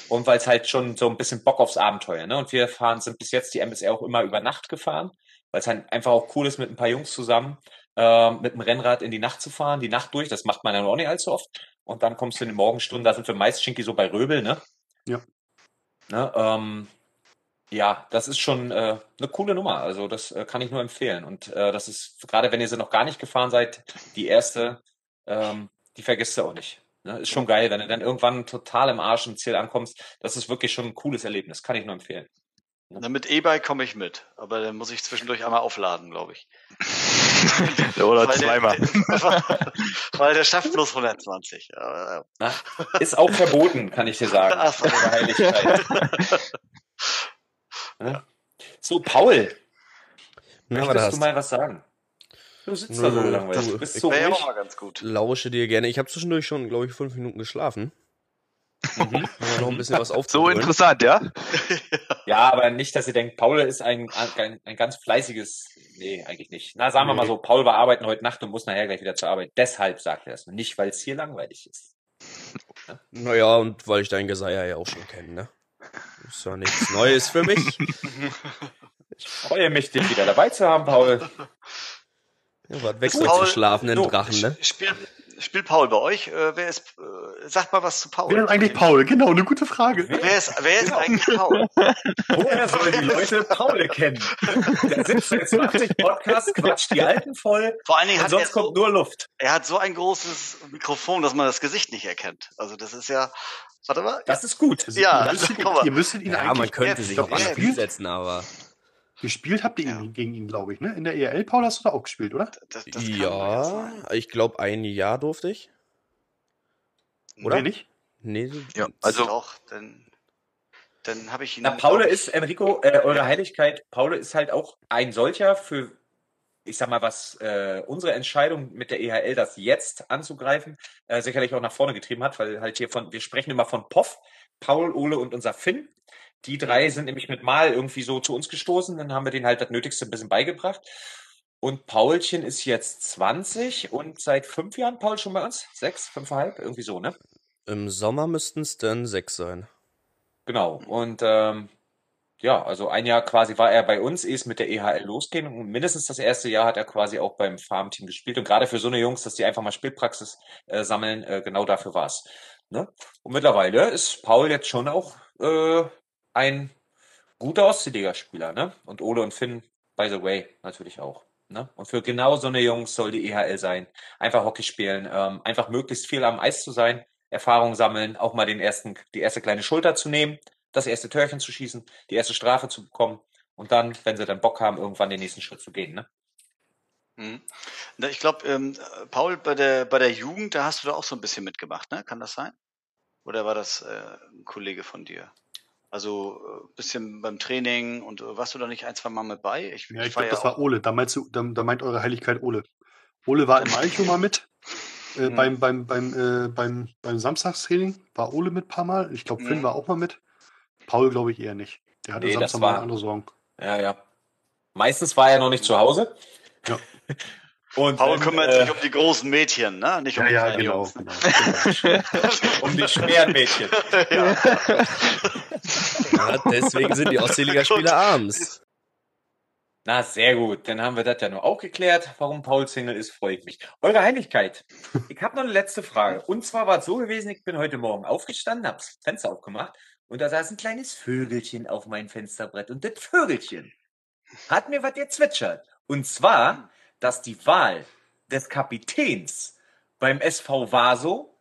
Speaker 5: und weil es halt schon so ein bisschen Bock aufs Abenteuer, ne? Und wir fahren, sind bis jetzt die MSR auch immer über Nacht gefahren, weil es halt einfach auch cool ist, mit ein paar Jungs zusammen äh, mit dem Rennrad in die Nacht zu fahren, die Nacht durch, das macht man ja auch nicht allzu oft. Und dann kommst du in den Morgenstunden, da sind wir meist Schinki so bei Röbel, ne?
Speaker 1: Ja.
Speaker 5: Ne, ähm, ja, das ist schon äh, eine coole Nummer. Also das äh, kann ich nur empfehlen. Und äh, das ist, gerade wenn ihr sie noch gar nicht gefahren seid, die erste, ähm, die vergisst du auch nicht. Ne? Ist schon geil, wenn du dann irgendwann total im Arsch im Ziel ankommst. Das ist wirklich schon ein cooles Erlebnis. Kann ich nur empfehlen.
Speaker 3: Na, mit E-Bike komme ich mit, aber dann muss ich zwischendurch einmal aufladen, glaube ich. [LAUGHS]
Speaker 6: Oder
Speaker 3: Weil
Speaker 6: zweimal.
Speaker 3: Der, [LAUGHS] weil der schafft bloß 120. Ja,
Speaker 5: Na, ist auch verboten, kann ich dir sagen.
Speaker 3: Ach so.
Speaker 5: Heiligkeit. [LAUGHS] Ne? So, Paul,
Speaker 4: Na,
Speaker 5: möchtest
Speaker 4: hast
Speaker 5: du mal was sagen? Du sitzt
Speaker 4: Nö,
Speaker 5: da so langweilig.
Speaker 4: du,
Speaker 5: bist
Speaker 4: ich-
Speaker 5: so
Speaker 3: ja
Speaker 5: ruhig.
Speaker 3: auch mal ganz gut.
Speaker 4: Lausche dir gerne. Ich habe zwischendurch schon, glaube ich, fünf Minuten geschlafen. Wir noch ein bisschen was
Speaker 6: So interessant, ja? [LAUGHS]
Speaker 5: Ja, aber nicht, dass ihr denkt, Paul ist ein, ein, ein ganz fleißiges. Nee, eigentlich nicht. Na, sagen wir mal so, Paul war arbeiten heute Nacht und muss nachher gleich wieder zur Arbeit. Deshalb sagt er es. Nicht, weil es hier langweilig ist.
Speaker 4: Naja, und weil ich deinen Geseier ja auch schon kenne, ne? Ist ja nichts Neues für mich. [LAUGHS]
Speaker 5: Ich freue mich, dich wieder dabei zu haben, Paul.
Speaker 4: Ja, was wechselt
Speaker 3: Paul,
Speaker 4: zu schlafenden
Speaker 5: du,
Speaker 4: Drachen, ne?
Speaker 3: Spielt, spielt Paul bei euch? Äh, wer ist, äh, sagt mal was zu Paul.
Speaker 1: Wer ist eigentlich Paul? Genau, eine gute Frage.
Speaker 3: Wer ist, wer ist
Speaker 5: Genau.
Speaker 3: eigentlich Paul? [LAUGHS]
Speaker 5: Woher sollen die Leute Paul kennen? Der sitzt seit 20 Podcasts, quatscht die alten voll
Speaker 3: Vor allen Dingen
Speaker 5: und
Speaker 3: hat er,
Speaker 5: sonst kommt
Speaker 3: so,
Speaker 5: nur Luft.
Speaker 3: er hat so ein großes Mikrofon, dass man das Gesicht nicht erkennt. Also das ist ja, warte mal.
Speaker 5: Das ist gut.
Speaker 3: Ja,
Speaker 1: ihr, müsstet,
Speaker 3: guck mal.
Speaker 1: ihr müsstet ihn
Speaker 4: Ja,
Speaker 1: eigentlich.
Speaker 4: man könnte
Speaker 3: jetzt
Speaker 4: sich auch
Speaker 3: eher
Speaker 4: das Spiel setzen, aber.
Speaker 1: Gespielt habt ihr ihn gegen ihn, glaube ich, ne? In der ERL, Paul, hast du da auch gespielt, oder?
Speaker 3: Das, das
Speaker 4: ja, ich glaube, ein Jahr durfte ich. Oder?
Speaker 1: Oder nicht?
Speaker 4: Nee,
Speaker 6: Ja, also
Speaker 3: Doch, dann, dann habe ich ihn.
Speaker 5: Na, Paul ist, Enrico, äh, eure Heiligkeit, Paul ist halt auch ein solcher für, ich sag mal, was äh, unsere Entscheidung mit der EHL, das jetzt anzugreifen, äh, sicherlich auch nach vorne getrieben hat, weil halt hier von, wir sprechen immer von POF, Paul, Ole und unser Finn. Die drei sind nämlich mit Mal irgendwie so zu uns gestoßen, dann haben wir denen halt das Nötigste ein bisschen beigebracht. Und Paulchen ist jetzt 20 und seit fünf Jahren, Paul, schon bei uns? Sechs, fünfeinhalb, irgendwie so, ne?
Speaker 4: im Sommer müssten es dann sechs sein.
Speaker 5: Genau. Und ähm, ja, also ein Jahr quasi war er bei uns, ehe es mit der EHL losging. Und mindestens das erste Jahr hat er quasi auch beim Farmteam gespielt. Und gerade für so eine Jungs, dass die einfach mal Spielpraxis äh, sammeln, äh, genau dafür war's. Ne? Und mittlerweile ist Paul jetzt schon auch äh, ein guter Ostseeliga-Spieler, ne? Und Ole und Finn, by the way, natürlich auch. Ne? Und für genau so eine Jungs soll die EHL sein. Einfach Hockey spielen, ähm, einfach möglichst viel am Eis zu sein, Erfahrung sammeln, auch mal den ersten, die erste kleine Schulter zu nehmen, das erste Törchen zu schießen, die erste Strafe zu bekommen und dann, wenn sie dann Bock haben, irgendwann den nächsten Schritt zu gehen. Ne?
Speaker 3: Mhm. Ich glaube, ähm, Paul, bei der, bei der Jugend, da hast du da auch so ein bisschen mitgemacht, ne? Kann das sein? Oder war das äh, ein Kollege von dir? Also ein bisschen beim Training und äh, warst du da nicht ein, zwei Mal mit bei? Ich,
Speaker 1: Ja, ich glaube, das
Speaker 3: auch-
Speaker 1: war Ole. Da, meinst du, da, da meint eure Heiligkeit Ole. Ole war im Eicho mal mit. [LAUGHS] Äh,
Speaker 3: Mhm.
Speaker 1: beim, beim, beim, äh, beim, beim Samstagstraining war Ole mit ein paar Mal. Ich glaube, Finn
Speaker 3: Mhm.
Speaker 1: war auch mal mit. Paul glaube ich eher nicht. Der hatte
Speaker 5: Nee, das
Speaker 1: Samstag mal
Speaker 5: war-
Speaker 1: andere Sorgen.
Speaker 5: Ja, ja. Meistens war er noch nicht zu Hause.
Speaker 1: Ja. [LAUGHS]
Speaker 5: Und
Speaker 3: Paul
Speaker 5: wenn,
Speaker 3: kümmert
Speaker 5: äh,
Speaker 3: sich um die großen Mädchen, ne? Nicht um
Speaker 1: Ja,
Speaker 3: die
Speaker 1: ja,
Speaker 3: kleinen
Speaker 1: genau.
Speaker 3: Jungs, ne?
Speaker 1: genau.
Speaker 5: um die schweren Mädchen. [LAUGHS]
Speaker 3: ja.
Speaker 4: Ja, deswegen sind die Ostseeliga-Spieler abends.
Speaker 5: Na, sehr gut. Dann haben wir das ja nur auch geklärt. Warum Paul Single ist, freue ich mich. Eure Heiligkeit. Ich habe noch eine letzte Frage. Und zwar war es so gewesen, ich bin heute Morgen aufgestanden, habe das Fenster aufgemacht und da saß ein kleines Vögelchen auf meinem Fensterbrett. Und das Vögelchen hat mir was gezwitschert. Und zwar, dass die Wahl des Kapitäns beim SV Vaso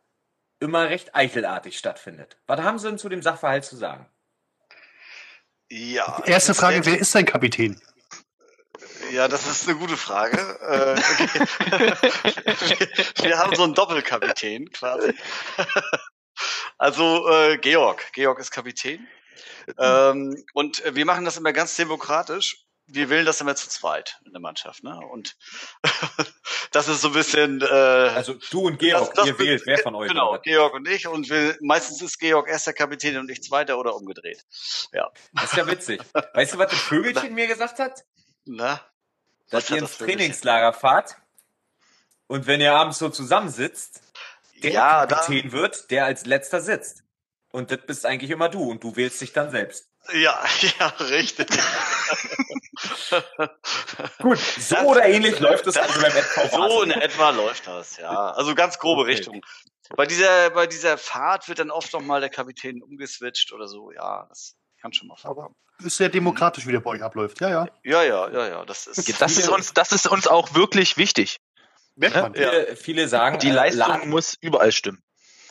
Speaker 5: immer recht eichelartig stattfindet. Was haben Sie denn zu dem Sachverhalt zu sagen?
Speaker 3: ja.
Speaker 1: Erste
Speaker 3: das
Speaker 1: Frage,
Speaker 3: ist-
Speaker 1: wer ist dein Kapitän?
Speaker 3: Ja, das ist eine gute Frage. Äh, wir, [LAUGHS] wir haben so einen Doppelkapitän quasi. [LAUGHS] Also äh, Georg. Georg ist Kapitän. Ähm, und wir machen das immer ganz demokratisch. Wir wählen das immer zu zweit in der Mannschaft. Ne? Und [LAUGHS] das ist so ein bisschen. Äh,
Speaker 5: Also du und Georg,
Speaker 3: das- das-
Speaker 5: ihr wählt, wer von euch?
Speaker 3: Genau,
Speaker 5: was?
Speaker 3: Georg und ich. Und wir, meistens ist Georg erster Kapitän und ich zweiter oder umgedreht. Ja.
Speaker 5: Das ist ja witzig. Weißt du, was das Vögelchen mir gesagt hat?
Speaker 3: Na?
Speaker 5: Dass ihr
Speaker 3: hat
Speaker 5: ins? Trainingslager fahrt und wenn ihr abends so zusammensitzt, der
Speaker 3: Ja,
Speaker 5: Kapitän wird, der als letzter sitzt. Und das bist eigentlich immer du und du wählst dich dann selbst.
Speaker 3: Ja, [LAUGHS] ja, richtig.
Speaker 5: Gut, so
Speaker 3: Das-
Speaker 5: oder ähnlich läuft es
Speaker 3: das-
Speaker 5: also beim [LAUGHS]
Speaker 3: So in etwa läuft das, ja. Also ganz grobe
Speaker 5: Okay.
Speaker 3: Richtung. Bei dieser, bei dieser Fahrt wird dann oft noch mal der Kapitän umgeswitcht oder so. Ja, das kann schon mal vorkommen.
Speaker 1: Ist sehr demokratisch, wie der bei euch abläuft. Ja, ja.
Speaker 3: Ja, ja, ja, ja. Das ist.
Speaker 6: Das ist uns, das ist uns auch wirklich wichtig.
Speaker 1: Merkt man.
Speaker 3: Ja.
Speaker 5: Viele, viele sagen,
Speaker 6: Die
Speaker 5: äh,
Speaker 6: Leistung
Speaker 5: La-
Speaker 6: muss überall stimmen.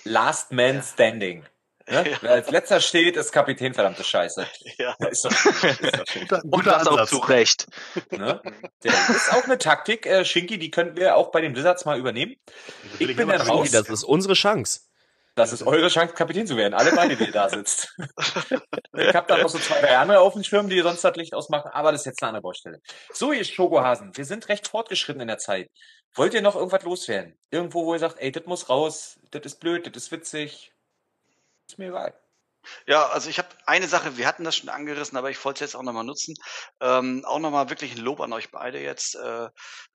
Speaker 5: Last Man Standing. Ne?
Speaker 3: Ja.
Speaker 5: Wer als letzter steht, ist Kapitän, verdammte Scheiße.
Speaker 3: Ja. [LAUGHS]
Speaker 5: Ist doch [LAUGHS] ist doch schön.
Speaker 1: Guter,
Speaker 6: Und
Speaker 1: guter
Speaker 6: das auch
Speaker 1: Ansatz.
Speaker 6: zu Recht.
Speaker 5: Ne? Der ist auch eine Taktik, äh, Shinky, die könnten wir auch bei den Blizzards mal übernehmen.
Speaker 1: Will
Speaker 5: Ich bin
Speaker 1: Kapitän
Speaker 5: raus.
Speaker 4: Das ist unsere Chance.
Speaker 5: Das ist eure Chance, Kapitän zu werden. Alle beide, die ihr da sitzt. [LAUGHS] ich habe da noch so zwei, drei andere auf dem Schirm, die sonst das Licht ausmachen, aber das ist jetzt eine andere Baustelle. So, ihr Schokohasen, wir sind recht fortgeschritten in der Zeit. Wollt ihr noch irgendwas loswerden? Irgendwo, wo ihr sagt, ey, das muss raus, das ist blöd, das ist witzig. Ist mir egal.
Speaker 3: Ja, also ich habe eine Sache, wir hatten das schon angerissen, aber ich wollte es jetzt auch nochmal nutzen. Ähm, auch nochmal wirklich ein Lob an euch beide jetzt. Äh,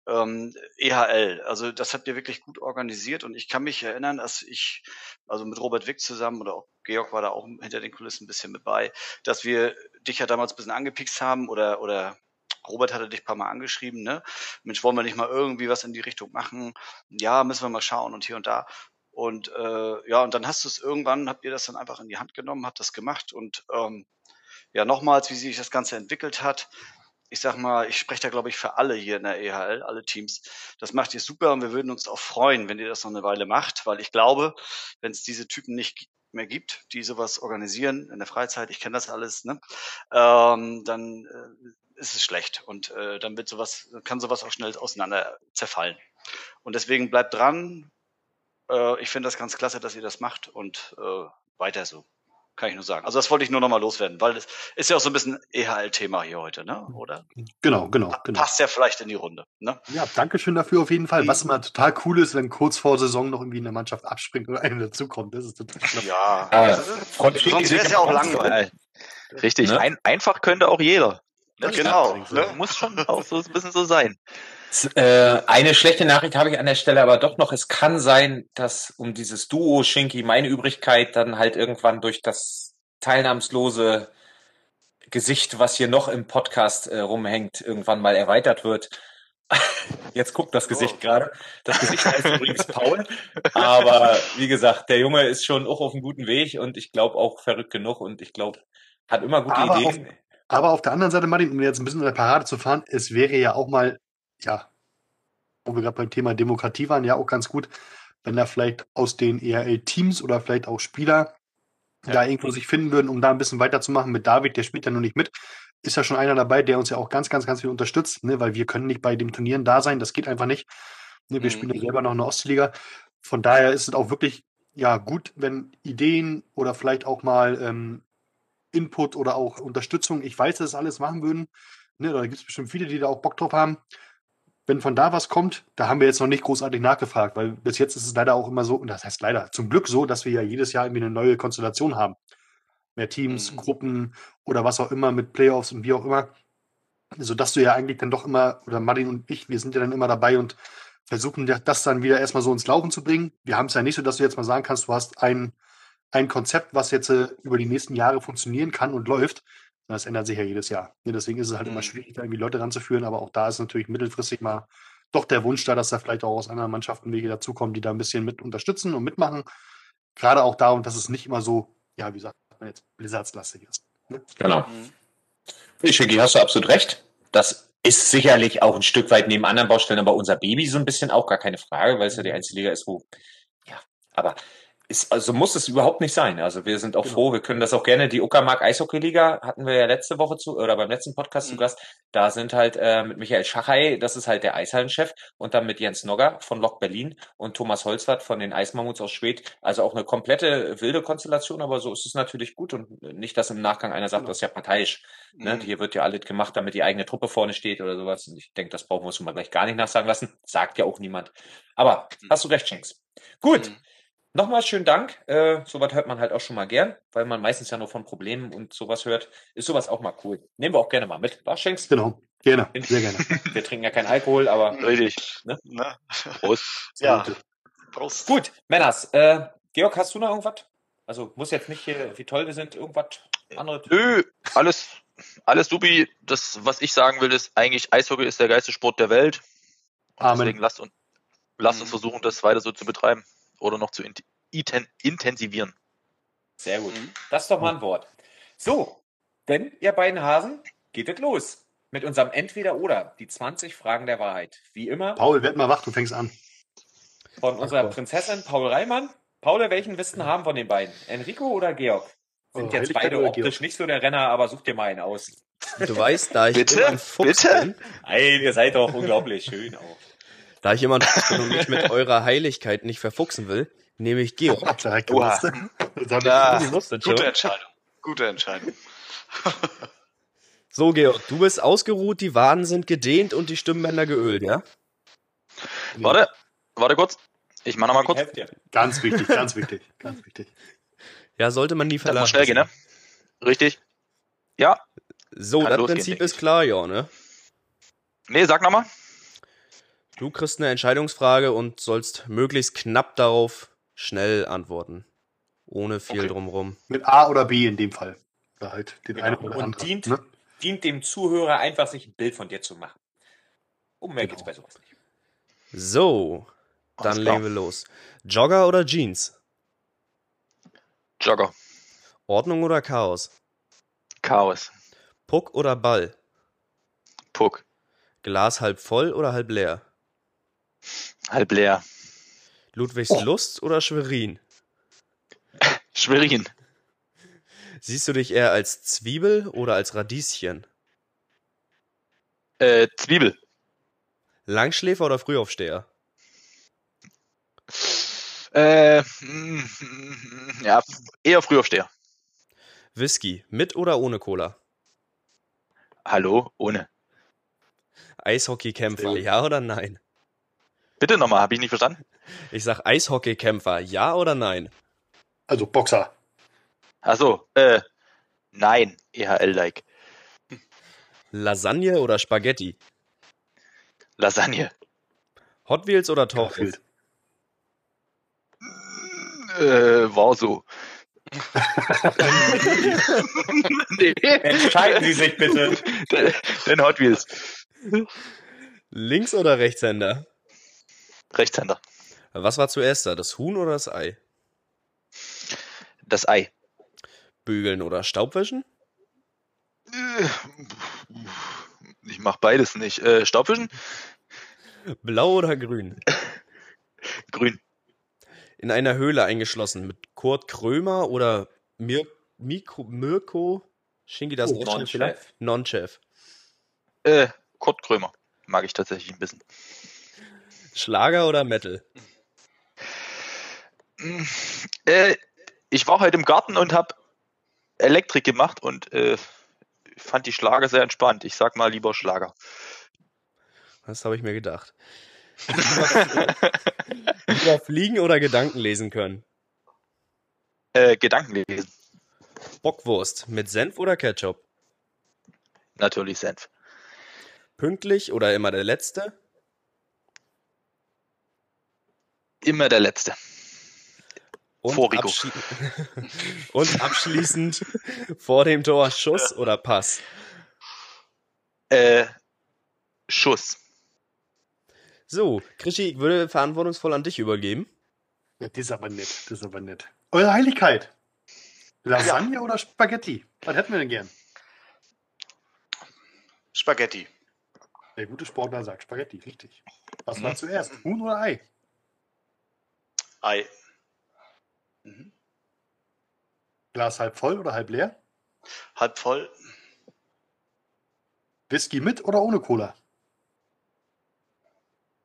Speaker 3: ähm, EHL, also das habt ihr wirklich gut organisiert und ich kann mich erinnern, dass ich, also mit Robert Wick zusammen oder auch Georg war da auch hinter den Kulissen ein bisschen mit bei, dass wir dich ja damals ein bisschen angepikst haben oder, oder Robert hatte dich ein paar Mal angeschrieben, ne? Mensch, wollen wir nicht mal irgendwie was in die Richtung machen? Ja, müssen wir mal schauen und hier und da. Und äh, ja, und dann hast du es irgendwann, habt ihr das dann einfach in die Hand genommen, habt das gemacht und ähm, ja, nochmals, wie sich das Ganze entwickelt hat. Ich sag mal, ich spreche da, glaube ich, für alle hier in der EHL, alle Teams. Das macht ihr super und wir würden uns auch freuen, wenn ihr das noch eine Weile macht, weil ich glaube, wenn es diese Typen nicht mehr gibt, die sowas organisieren in der Freizeit, ich kenne das alles, ne, ähm, dann äh, ist es schlecht und äh, dann wird sowas, kann sowas auch schnell auseinander zerfallen. Und deswegen bleibt dran, äh, ich finde das ganz klasse, dass ihr das macht und äh, weiter so. Kann ich nur sagen. Also das wollte ich nur nochmal loswerden, weil es ist ja auch so ein bisschen EHL-Thema hier heute, ne? Oder?
Speaker 1: Genau, genau, genau.
Speaker 3: Passt ja vielleicht in die Runde. Ne?
Speaker 1: Ja, danke schön dafür auf jeden Fall.
Speaker 3: Mhm.
Speaker 1: Was immer total cool ist, wenn kurz vor Saison noch irgendwie eine Mannschaft abspringt oder eine dazukommt. Das ist total knapp.
Speaker 3: Ja.
Speaker 5: Ah,
Speaker 3: Also, sonst wäre es ja auch langweilig.
Speaker 6: Richtig,
Speaker 5: Ne?
Speaker 6: ein, einfach könnte auch jeder.
Speaker 3: Ja, genau. Ne?
Speaker 6: Muss schon auch so ein bisschen so sein.
Speaker 5: Äh, eine schlechte Nachricht habe ich an der Stelle aber doch noch. Es kann sein, dass um dieses Duo Shinky meine Übrigkeit dann halt irgendwann durch das teilnahmslose Gesicht, was hier noch im Podcast äh, rumhängt, irgendwann mal erweitert wird. [LAUGHS] Jetzt guckt das Gesicht
Speaker 3: Oh.
Speaker 5: gerade. Das Gesicht [LAUGHS] heißt übrigens Paul. Aber wie gesagt, der Junge ist schon auch auf einem guten Weg und ich glaube auch verrückt genug und ich glaube, hat immer gute
Speaker 1: Aber
Speaker 5: Ideen.
Speaker 1: Aber auf der anderen Seite, Martin, um jetzt ein bisschen in der Parade zu fahren, es wäre ja auch mal, ja, wo wir gerade beim Thema Demokratie waren, ja auch ganz gut, wenn da vielleicht aus den ERL-Teams oder vielleicht auch Spieler da irgendwo sich finden würden, um da ein bisschen weiterzumachen. Mit David, der spielt ja noch nicht mit, ist ja schon einer dabei, der uns ja auch ganz, ganz, ganz viel unterstützt, ne? weil wir können nicht bei den Turnieren da sein, das geht einfach nicht. Ne? Wir
Speaker 3: Mhm.
Speaker 1: spielen ja selber noch in der Ostliga. Von daher ist es auch wirklich ja gut, wenn Ideen oder vielleicht auch mal ähm, Input oder auch Unterstützung, ich weiß, dass es alles machen würden. Ne, da gibt es bestimmt viele, die da auch Bock drauf haben. Wenn von da was kommt, da haben wir jetzt noch nicht großartig nachgefragt, weil bis jetzt ist es leider auch immer so, und das heißt leider, zum Glück so, dass wir ja jedes Jahr irgendwie eine neue Konstellation haben. Mehr Teams,
Speaker 3: Mhm.
Speaker 1: Gruppen oder was auch immer mit Playoffs und wie auch immer. Sodass du ja eigentlich dann doch immer, oder Martin und ich, wir sind ja dann immer dabei und versuchen das dann wieder erstmal so ins Laufen zu bringen. Wir haben es ja nicht so, dass du jetzt mal sagen kannst, du hast ein, ein Konzept, was jetzt äh, über die nächsten Jahre funktionieren kann und läuft. Das ändert sich ja jedes Jahr. Ne, deswegen ist es halt
Speaker 3: Mhm.
Speaker 1: immer schwierig, da irgendwie Leute ranzuführen, aber auch da ist natürlich mittelfristig mal doch der Wunsch da, dass da vielleicht auch aus anderen Mannschaften Wege dazukommen, die da ein bisschen mit unterstützen und mitmachen. Gerade auch darum, dass es nicht immer so, ja, wie sagt man jetzt, blizzardslastig ist. Ne?
Speaker 5: Genau.
Speaker 3: Mhm.
Speaker 5: Schicki, hast du absolut recht. Das ist sicherlich auch ein Stück weit neben anderen Baustellen, aber unser Baby so ein bisschen auch, gar keine Frage, weil es ja die einzige Liga ist, wo, ja, aber ist, also muss es überhaupt nicht sein. Also wir sind auch
Speaker 1: Genau.
Speaker 5: froh, wir können das auch gerne. Die Uckermark Eishockey Liga hatten wir ja letzte Woche zu, oder beim letzten Podcast zu
Speaker 3: Mhm.
Speaker 5: Gast. Da sind halt äh, mit Michael Schachey, das ist halt der Eishallenchef, und dann mit Jens Nogger von Lok Berlin und Thomas Holzwart von den Eismammuts aus Schwedt. Also auch eine komplette wilde Konstellation, aber so ist es natürlich gut und nicht, dass im Nachgang einer sagt,
Speaker 1: Genau.
Speaker 5: das ist ja parteiisch. Ne?
Speaker 3: Mhm.
Speaker 5: Hier wird ja alles gemacht, damit die eigene Truppe vorne steht oder sowas. Und ich denke, das brauchen wir uns schon mal gleich gar nicht nachsagen lassen. Sagt ja auch niemand. Aber
Speaker 3: Mhm.
Speaker 5: hast du recht, Schenks. Gut. Nochmal schönen Dank. Äh, sowas hört man halt auch schon mal gern, weil man meistens ja nur von Problemen und sowas hört. Ist sowas auch mal cool. Nehmen wir auch gerne mal mit. Was Schenks?
Speaker 1: Genau, gerne, sehr gerne. [LAUGHS]
Speaker 5: Wir trinken ja keinen Alkohol, aber
Speaker 6: Richtig.
Speaker 5: Ne?
Speaker 3: Ne?
Speaker 6: Prost. [LAUGHS]
Speaker 3: Ja. Prost.
Speaker 5: gut. Männers, äh, Georg, hast du noch irgendwas? Also muss jetzt nicht hier, wie toll wir sind, irgendwas anderes.
Speaker 6: Nö, alles, alles supi. Das, was ich sagen will, ist eigentlich, Eishockey ist der geilste Sport der Welt.
Speaker 1: Amen.
Speaker 6: deswegen lasst uns, lasst uns
Speaker 3: Mhm.
Speaker 6: versuchen, das weiter so zu betreiben. Oder noch zu intensivieren.
Speaker 5: Sehr gut.
Speaker 3: Mhm.
Speaker 5: Das ist doch mal ein Wort. So, denn ihr beiden Hasen, geht es los mit unserem Entweder-Oder, die 20 Fragen der Wahrheit. Wie immer
Speaker 1: Paul, werd mal wach, du fängst an.
Speaker 5: von unserer
Speaker 1: Gott.
Speaker 5: Prinzessin Paul Reimann. Paul, welchen Wissen haben von den beiden? Enrico oder Georg? Sind
Speaker 1: Oh,
Speaker 5: jetzt beide optisch
Speaker 1: Georg?
Speaker 5: nicht so der Renner, aber such dir mal einen aus.
Speaker 4: Du weißt, da ich
Speaker 6: Bitte?
Speaker 4: immer ein Fuchs
Speaker 6: Bitte?
Speaker 4: bin,
Speaker 5: Nein, ihr seid doch unglaublich schön auch.
Speaker 4: Da ich und [LAUGHS] mich mit eurer Heiligkeit nicht verfuchsen will, nehme ich Georg. [LAUGHS]
Speaker 1: Direkt
Speaker 3: Oha. [LAUGHS]
Speaker 1: gewusst. Das
Speaker 3: Ja, gute Entscheidung. Gute Entscheidung.
Speaker 4: So, Georg, du bist ausgeruht, die Waden sind gedehnt und die Stimmbänder geölt, ja?
Speaker 6: Warte, warte kurz. Ich mach noch mal
Speaker 5: Ich
Speaker 6: kurz.
Speaker 1: Ganz wichtig, ganz wichtig, ganz wichtig.
Speaker 4: Ja, sollte man nie
Speaker 6: Das muss
Speaker 4: verlassen.
Speaker 6: schnell gehen, ne? Richtig? Ja?
Speaker 4: So,
Speaker 6: Kann
Speaker 4: das
Speaker 6: losgehen,
Speaker 4: Prinzip ist klar, ja, ne?
Speaker 6: Nee, sag nochmal.
Speaker 4: Du kriegst eine Entscheidungsfrage und sollst möglichst knapp darauf schnell antworten. Ohne viel
Speaker 3: Okay.
Speaker 4: drumrum.
Speaker 1: Mit A oder B in dem Fall. Oder halt den
Speaker 5: Genau.
Speaker 1: einen oder
Speaker 5: Und
Speaker 1: anderen.
Speaker 5: dient-
Speaker 1: Ne?
Speaker 5: Dient dem Zuhörer einfach, sich ein Bild von dir zu machen. Um mehr
Speaker 1: Genau.
Speaker 5: geht's bei sowas nicht.
Speaker 4: So, dann legen wir los. Jogger oder Jeans?
Speaker 6: Jogger.
Speaker 4: Ordnung oder Chaos?
Speaker 6: Chaos.
Speaker 4: Puck oder Ball?
Speaker 6: Puck.
Speaker 4: Glas halb voll oder halb leer?
Speaker 6: Halb leer.
Speaker 4: Ludwigs
Speaker 1: Oh.
Speaker 4: Lust oder Schwerin? [LAUGHS]
Speaker 6: Schwerin.
Speaker 4: Siehst du dich eher als Zwiebel oder als Radieschen?
Speaker 6: Äh, Zwiebel.
Speaker 4: Langschläfer oder Frühaufsteher?
Speaker 6: Äh, mm, ja, eher Frühaufsteher.
Speaker 4: Whisky mit oder ohne Cola?
Speaker 6: Hallo? Ohne.
Speaker 4: Eishockeykämpfer, ja oder nein?
Speaker 6: Bitte nochmal, habe ich nicht verstanden?
Speaker 4: Ich sag Eishockeykämpfer, ja oder nein?
Speaker 1: Also Boxer.
Speaker 6: Achso, äh, nein, EHL-like.
Speaker 4: Lasagne oder Spaghetti?
Speaker 6: Lasagne.
Speaker 4: Hot Wheels oder Torf?
Speaker 1: Garfield.
Speaker 6: Äh, war so. nee,
Speaker 5: Entscheiden Sie sich bitte. [LAUGHS]
Speaker 6: den, den Hot Wheels.
Speaker 4: Links- oder Rechtshänder?
Speaker 6: Rechtshänder.
Speaker 4: Was war zuerst da, das Huhn oder das Ei?
Speaker 6: Das Ei.
Speaker 4: Bügeln oder Staubwischen?
Speaker 6: Ich mach beides nicht. Äh, Staubwischen?
Speaker 4: Blau oder grün? [LAUGHS]
Speaker 6: Grün.
Speaker 4: In einer Höhle eingeschlossen mit Kurt Krömer oder Mir Mikro Mirko Shingi das
Speaker 1: Oh,
Speaker 4: oh,
Speaker 5: Non-Chef.
Speaker 4: Non-Chef.
Speaker 6: Äh, Kurt Krömer. Mag ich tatsächlich ein bisschen.
Speaker 4: Schlager oder Metal?
Speaker 6: Äh, ich war heute im Garten und habe Elektrik gemacht und äh, fand die Schlager sehr entspannt. Ich sag mal lieber Schlager.
Speaker 4: Das habe ich mir gedacht. [LAUGHS] Lieber fliegen oder Gedanken lesen können?
Speaker 6: Äh, Gedanken lesen.
Speaker 4: Bockwurst mit Senf oder Ketchup?
Speaker 6: Natürlich Senf.
Speaker 4: Pünktlich oder immer der Letzte?
Speaker 6: Immer der Letzte.
Speaker 4: Und,
Speaker 6: Vor Rico.
Speaker 4: abschli [LAUGHS] und abschließend vor dem Tor Schuss oder Pass?
Speaker 6: Äh, Schuss.
Speaker 4: So, Krischi, ich würde verantwortungsvoll an dich übergeben.
Speaker 1: Ja, das ist aber nett. Das ist aber nett. Eure Heiligkeit. Lasagne oder Spaghetti? Was hätten wir denn gern?
Speaker 3: Spaghetti.
Speaker 1: Der gute Sportler sagt Spaghetti, richtig. Was
Speaker 6: Mhm.
Speaker 1: war zuerst? Huhn oder Ei?
Speaker 3: Ei. Mhm.
Speaker 1: Glas halb voll oder halb leer?
Speaker 3: Halb voll.
Speaker 1: Whisky mit oder ohne Cola?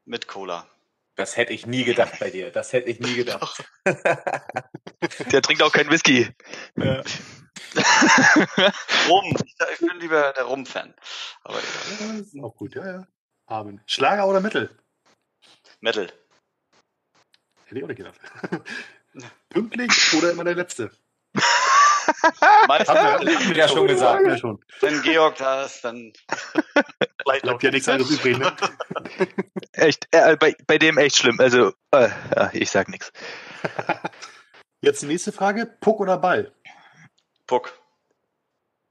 Speaker 3: Mit Cola.
Speaker 5: Das hätte ich nie gedacht bei dir. Das hätte ich nie gedacht.
Speaker 6: Der trinkt auch keinen Whisky. [LAUGHS]
Speaker 3: Rum. Ich bin lieber der Rum-Fan. Aber egal.
Speaker 1: Ja, ist auch gut, ja, ja. Amen. Schlager oder Mittel?
Speaker 3: Metal.
Speaker 1: Hätte ich auch nicht gedacht. [LAUGHS] Pünktlich oder immer der Letzte?
Speaker 3: Meinst
Speaker 1: Haben wir,
Speaker 3: du,
Speaker 1: haben wir
Speaker 5: ja schon gesagt.
Speaker 1: Wir schon.
Speaker 3: wenn Georg da ist, dann [LAUGHS] vielleicht
Speaker 1: Bleibt ja nichts anderes übrig, ne? [LAUGHS]
Speaker 6: Echt, äh, bei, bei dem echt schlimm. Also, äh, ja, ich sag nichts.
Speaker 1: Jetzt die nächste Frage. Puck oder Ball?
Speaker 3: Puck.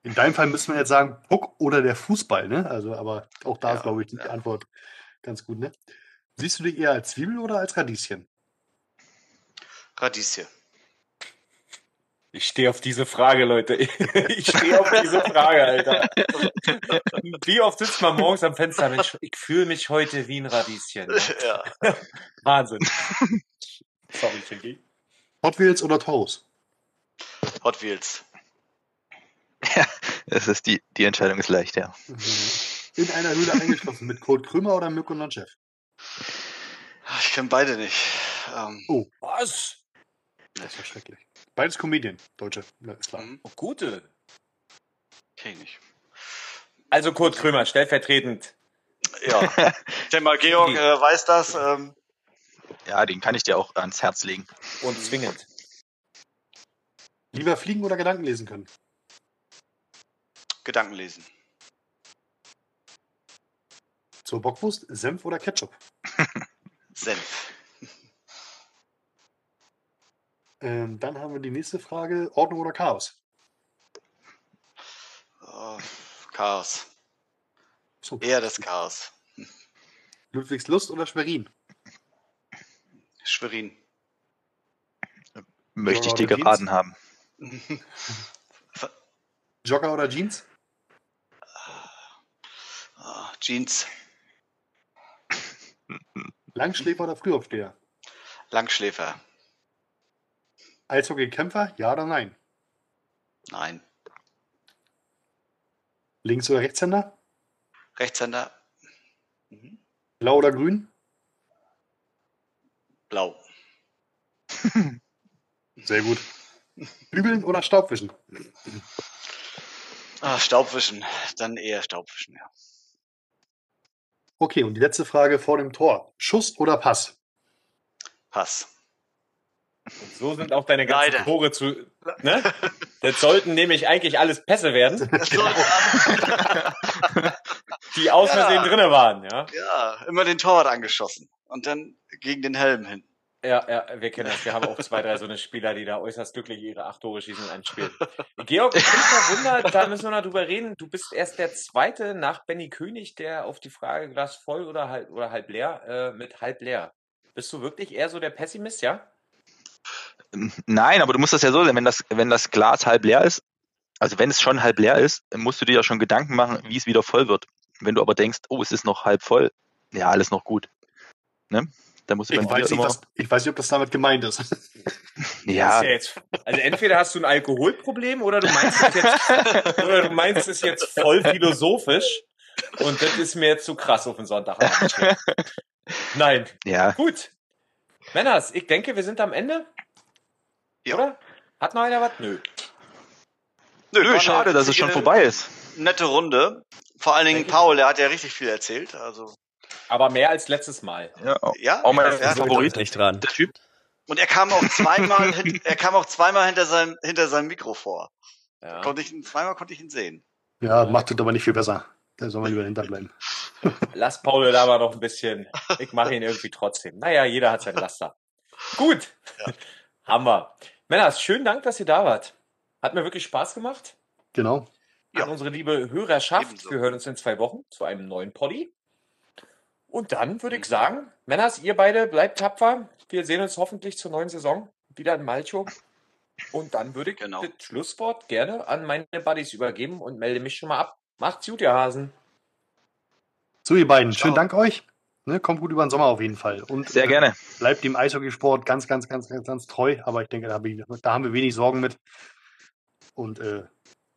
Speaker 1: In deinem Fall müssen wir jetzt sagen, Puck oder der Fußball, ne? Also, aber auch da
Speaker 3: Ja,
Speaker 1: ist, glaube ich, die
Speaker 3: ja.
Speaker 1: Antwort ganz gut, ne? Siehst du dich eher als Zwiebel oder als Radieschen?
Speaker 3: Radieschen.
Speaker 5: Ich stehe auf diese Frage, Leute. [LAUGHS] Ich stehe auf diese Frage, Alter. [LAUGHS] Wie oft sitzt man morgens am Fenster? Mensch, ich fühle mich heute wie ein Radieschen. ne? [LAUGHS]
Speaker 3: ja.
Speaker 5: Wahnsinn. Sorry, Chinky.
Speaker 1: Hot Wheels oder Taurus?
Speaker 3: Hot Wheels.
Speaker 6: Es ist die, die Entscheidung ist leicht, ja.
Speaker 1: In einer Höhle eingeschlossen mit Kurt Krümmer oder Mirko Nonchev?
Speaker 3: Ich kenne beide nicht. Ähm,
Speaker 5: Was?
Speaker 1: Das war schrecklich. Beides Comedian, Deutsche, ist klar.
Speaker 3: mhm,
Speaker 5: Oh, gute.
Speaker 3: kenn ich nicht.
Speaker 5: Also Kurt Krömer, stellvertretend.
Speaker 3: Ja. [LAUGHS] Ich denke mal, Georg äh, weiß das. Ähm,
Speaker 6: Ja, den kann ich dir auch ans Herz legen.
Speaker 5: Und zwingend.
Speaker 1: Lieber fliegen oder Gedanken lesen können?
Speaker 3: Gedanken lesen.
Speaker 1: Zur Bockwurst, Senf oder Ketchup? [LAUGHS]
Speaker 3: Senf.
Speaker 1: Ähm, dann haben wir die nächste Frage: Ordnung oder Chaos?
Speaker 3: Oh, Chaos.
Speaker 1: So.
Speaker 3: Eher das Chaos.
Speaker 1: Ludwigslust oder Schwerin?
Speaker 3: Schwerin.
Speaker 6: Möchte ich dir
Speaker 1: Jeans?
Speaker 6: geraten haben.
Speaker 1: Jogger oder Jeans?
Speaker 3: Oh, Jeans.
Speaker 1: Langschläfer oder Frühaufsteher?
Speaker 3: Langschläfer.
Speaker 1: Eishockey-Kämpfer, ja oder nein?
Speaker 3: Nein.
Speaker 1: Links- oder Rechtshänder?
Speaker 3: Rechtshänder. Mhm.
Speaker 1: Blau oder grün?
Speaker 3: Blau. [LAUGHS]
Speaker 1: Sehr gut. Bügeln oder Staubwischen?
Speaker 3: Ah, Staubwischen. Dann eher Staubwischen, ja.
Speaker 1: Okay, und die letzte Frage vor dem Tor. Schuss oder Pass?
Speaker 3: Pass.
Speaker 5: Und so sind auch deine ganzen
Speaker 3: Leider.
Speaker 5: Tore zu. Ne? Das sollten nämlich eigentlich alles Pässe werden,
Speaker 3: Das soll-
Speaker 5: die aus
Speaker 3: Ja.
Speaker 5: Versehen drinne waren. Ja?
Speaker 3: ja, immer den Torwart angeschossen. Und dann gegen den Helm hin.
Speaker 5: Ja, ja, wir kennen das. Wir haben auch zwei, drei so eine Spieler, die da äußerst glücklich ihre acht Tore schießen in einem Spiel. Georg, ich bin verwundert, da müssen wir noch drüber reden. Du bist erst der Zweite nach Benny König, der auf die Frage Glas voll oder halb, oder halb leer äh, mit halb leer. Bist du wirklich eher so der Pessimist, ja?
Speaker 6: Nein, aber du musst das ja so sehen, wenn das, wenn das Glas halb leer ist, also wenn es schon halb leer ist, musst du dir ja schon Gedanken machen, wie es wieder voll wird. Wenn du aber denkst, oh, es ist noch halb voll, ja, alles noch gut. Ne? Da musst du
Speaker 1: Ich weiß, nicht,
Speaker 6: immer,
Speaker 1: was, ich weiß nicht, ob das damit gemeint ist. [LAUGHS]
Speaker 6: Ja,
Speaker 5: ist ja jetzt, also entweder hast du ein Alkoholproblem oder du meinst es jetzt, [LAUGHS] oder du meinst es jetzt voll philosophisch. Und das ist mir jetzt zu krass auf den Sonntagabend. [LAUGHS] Nein,
Speaker 6: ja,
Speaker 5: gut. Männers, ich denke, wir sind am Ende.
Speaker 3: Ja.
Speaker 5: Oder? Hat noch einer was? Nö.
Speaker 3: Nö,
Speaker 6: Nö, schade, dass es schon vorbei ist.
Speaker 3: Nette Runde. Vor allen Dingen. Paul, der hat ja richtig viel erzählt. Also,
Speaker 5: Aber mehr als letztes Mal.
Speaker 6: Ja,
Speaker 3: ja.
Speaker 6: auch mein
Speaker 3: er
Speaker 6: Favorit.
Speaker 4: nicht dran.
Speaker 6: Der Typ.
Speaker 3: Und er kam auch zweimal, [LAUGHS] er kam auch zweimal hinter seinem, hinter seinem Mikro vor.
Speaker 5: Ja.
Speaker 3: Konnte ich, zweimal konnte ich ihn sehen.
Speaker 1: Ja, macht das aber nicht viel besser. Da soll man lieber hinterbleiben. [LAUGHS]
Speaker 5: Lass Paul da mal noch ein bisschen. Ich mache ihn irgendwie trotzdem. Naja, jeder hat sein Laster. Gut. Haben wir. Männers, schönen Dank, dass ihr da wart. Hat mir wirklich Spaß gemacht.
Speaker 1: Genau.
Speaker 3: Ja.
Speaker 5: An unsere liebe Hörerschaft.
Speaker 3: Ebenso.
Speaker 5: Wir hören uns in zwei Wochen zu einem neuen Poddy. Und dann würde ich sagen, Männers, ihr beide bleibt tapfer. Wir sehen uns hoffentlich zur neuen Saison wieder in Malcho. Und dann würde ich
Speaker 3: Genau.
Speaker 5: das Schlusswort gerne an meine Buddies übergeben und melde mich schon mal ab. Macht's gut, ihr Hasen.
Speaker 1: So, ihr beiden,
Speaker 3: Ciao.
Speaker 1: schönen Dank euch. Ne, kommt gut über den Sommer auf jeden Fall. Und
Speaker 6: Sehr
Speaker 1: äh,
Speaker 6: gerne.
Speaker 1: bleibt dem Eishockeysport ganz, ganz, ganz, ganz, ganz treu. Aber ich denke, da, hab ich, da haben wir wenig Sorgen mit. Und äh,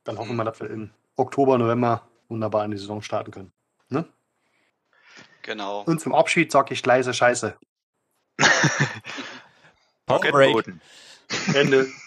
Speaker 1: dann hoffen wir, dass wir im Oktober, November wunderbar in die Saison starten können. Ne?
Speaker 3: Genau.
Speaker 1: Und zum Abschied sage ich leise Scheiße. [LAUGHS]
Speaker 6: Boden.
Speaker 1: Ende. [LAUGHS]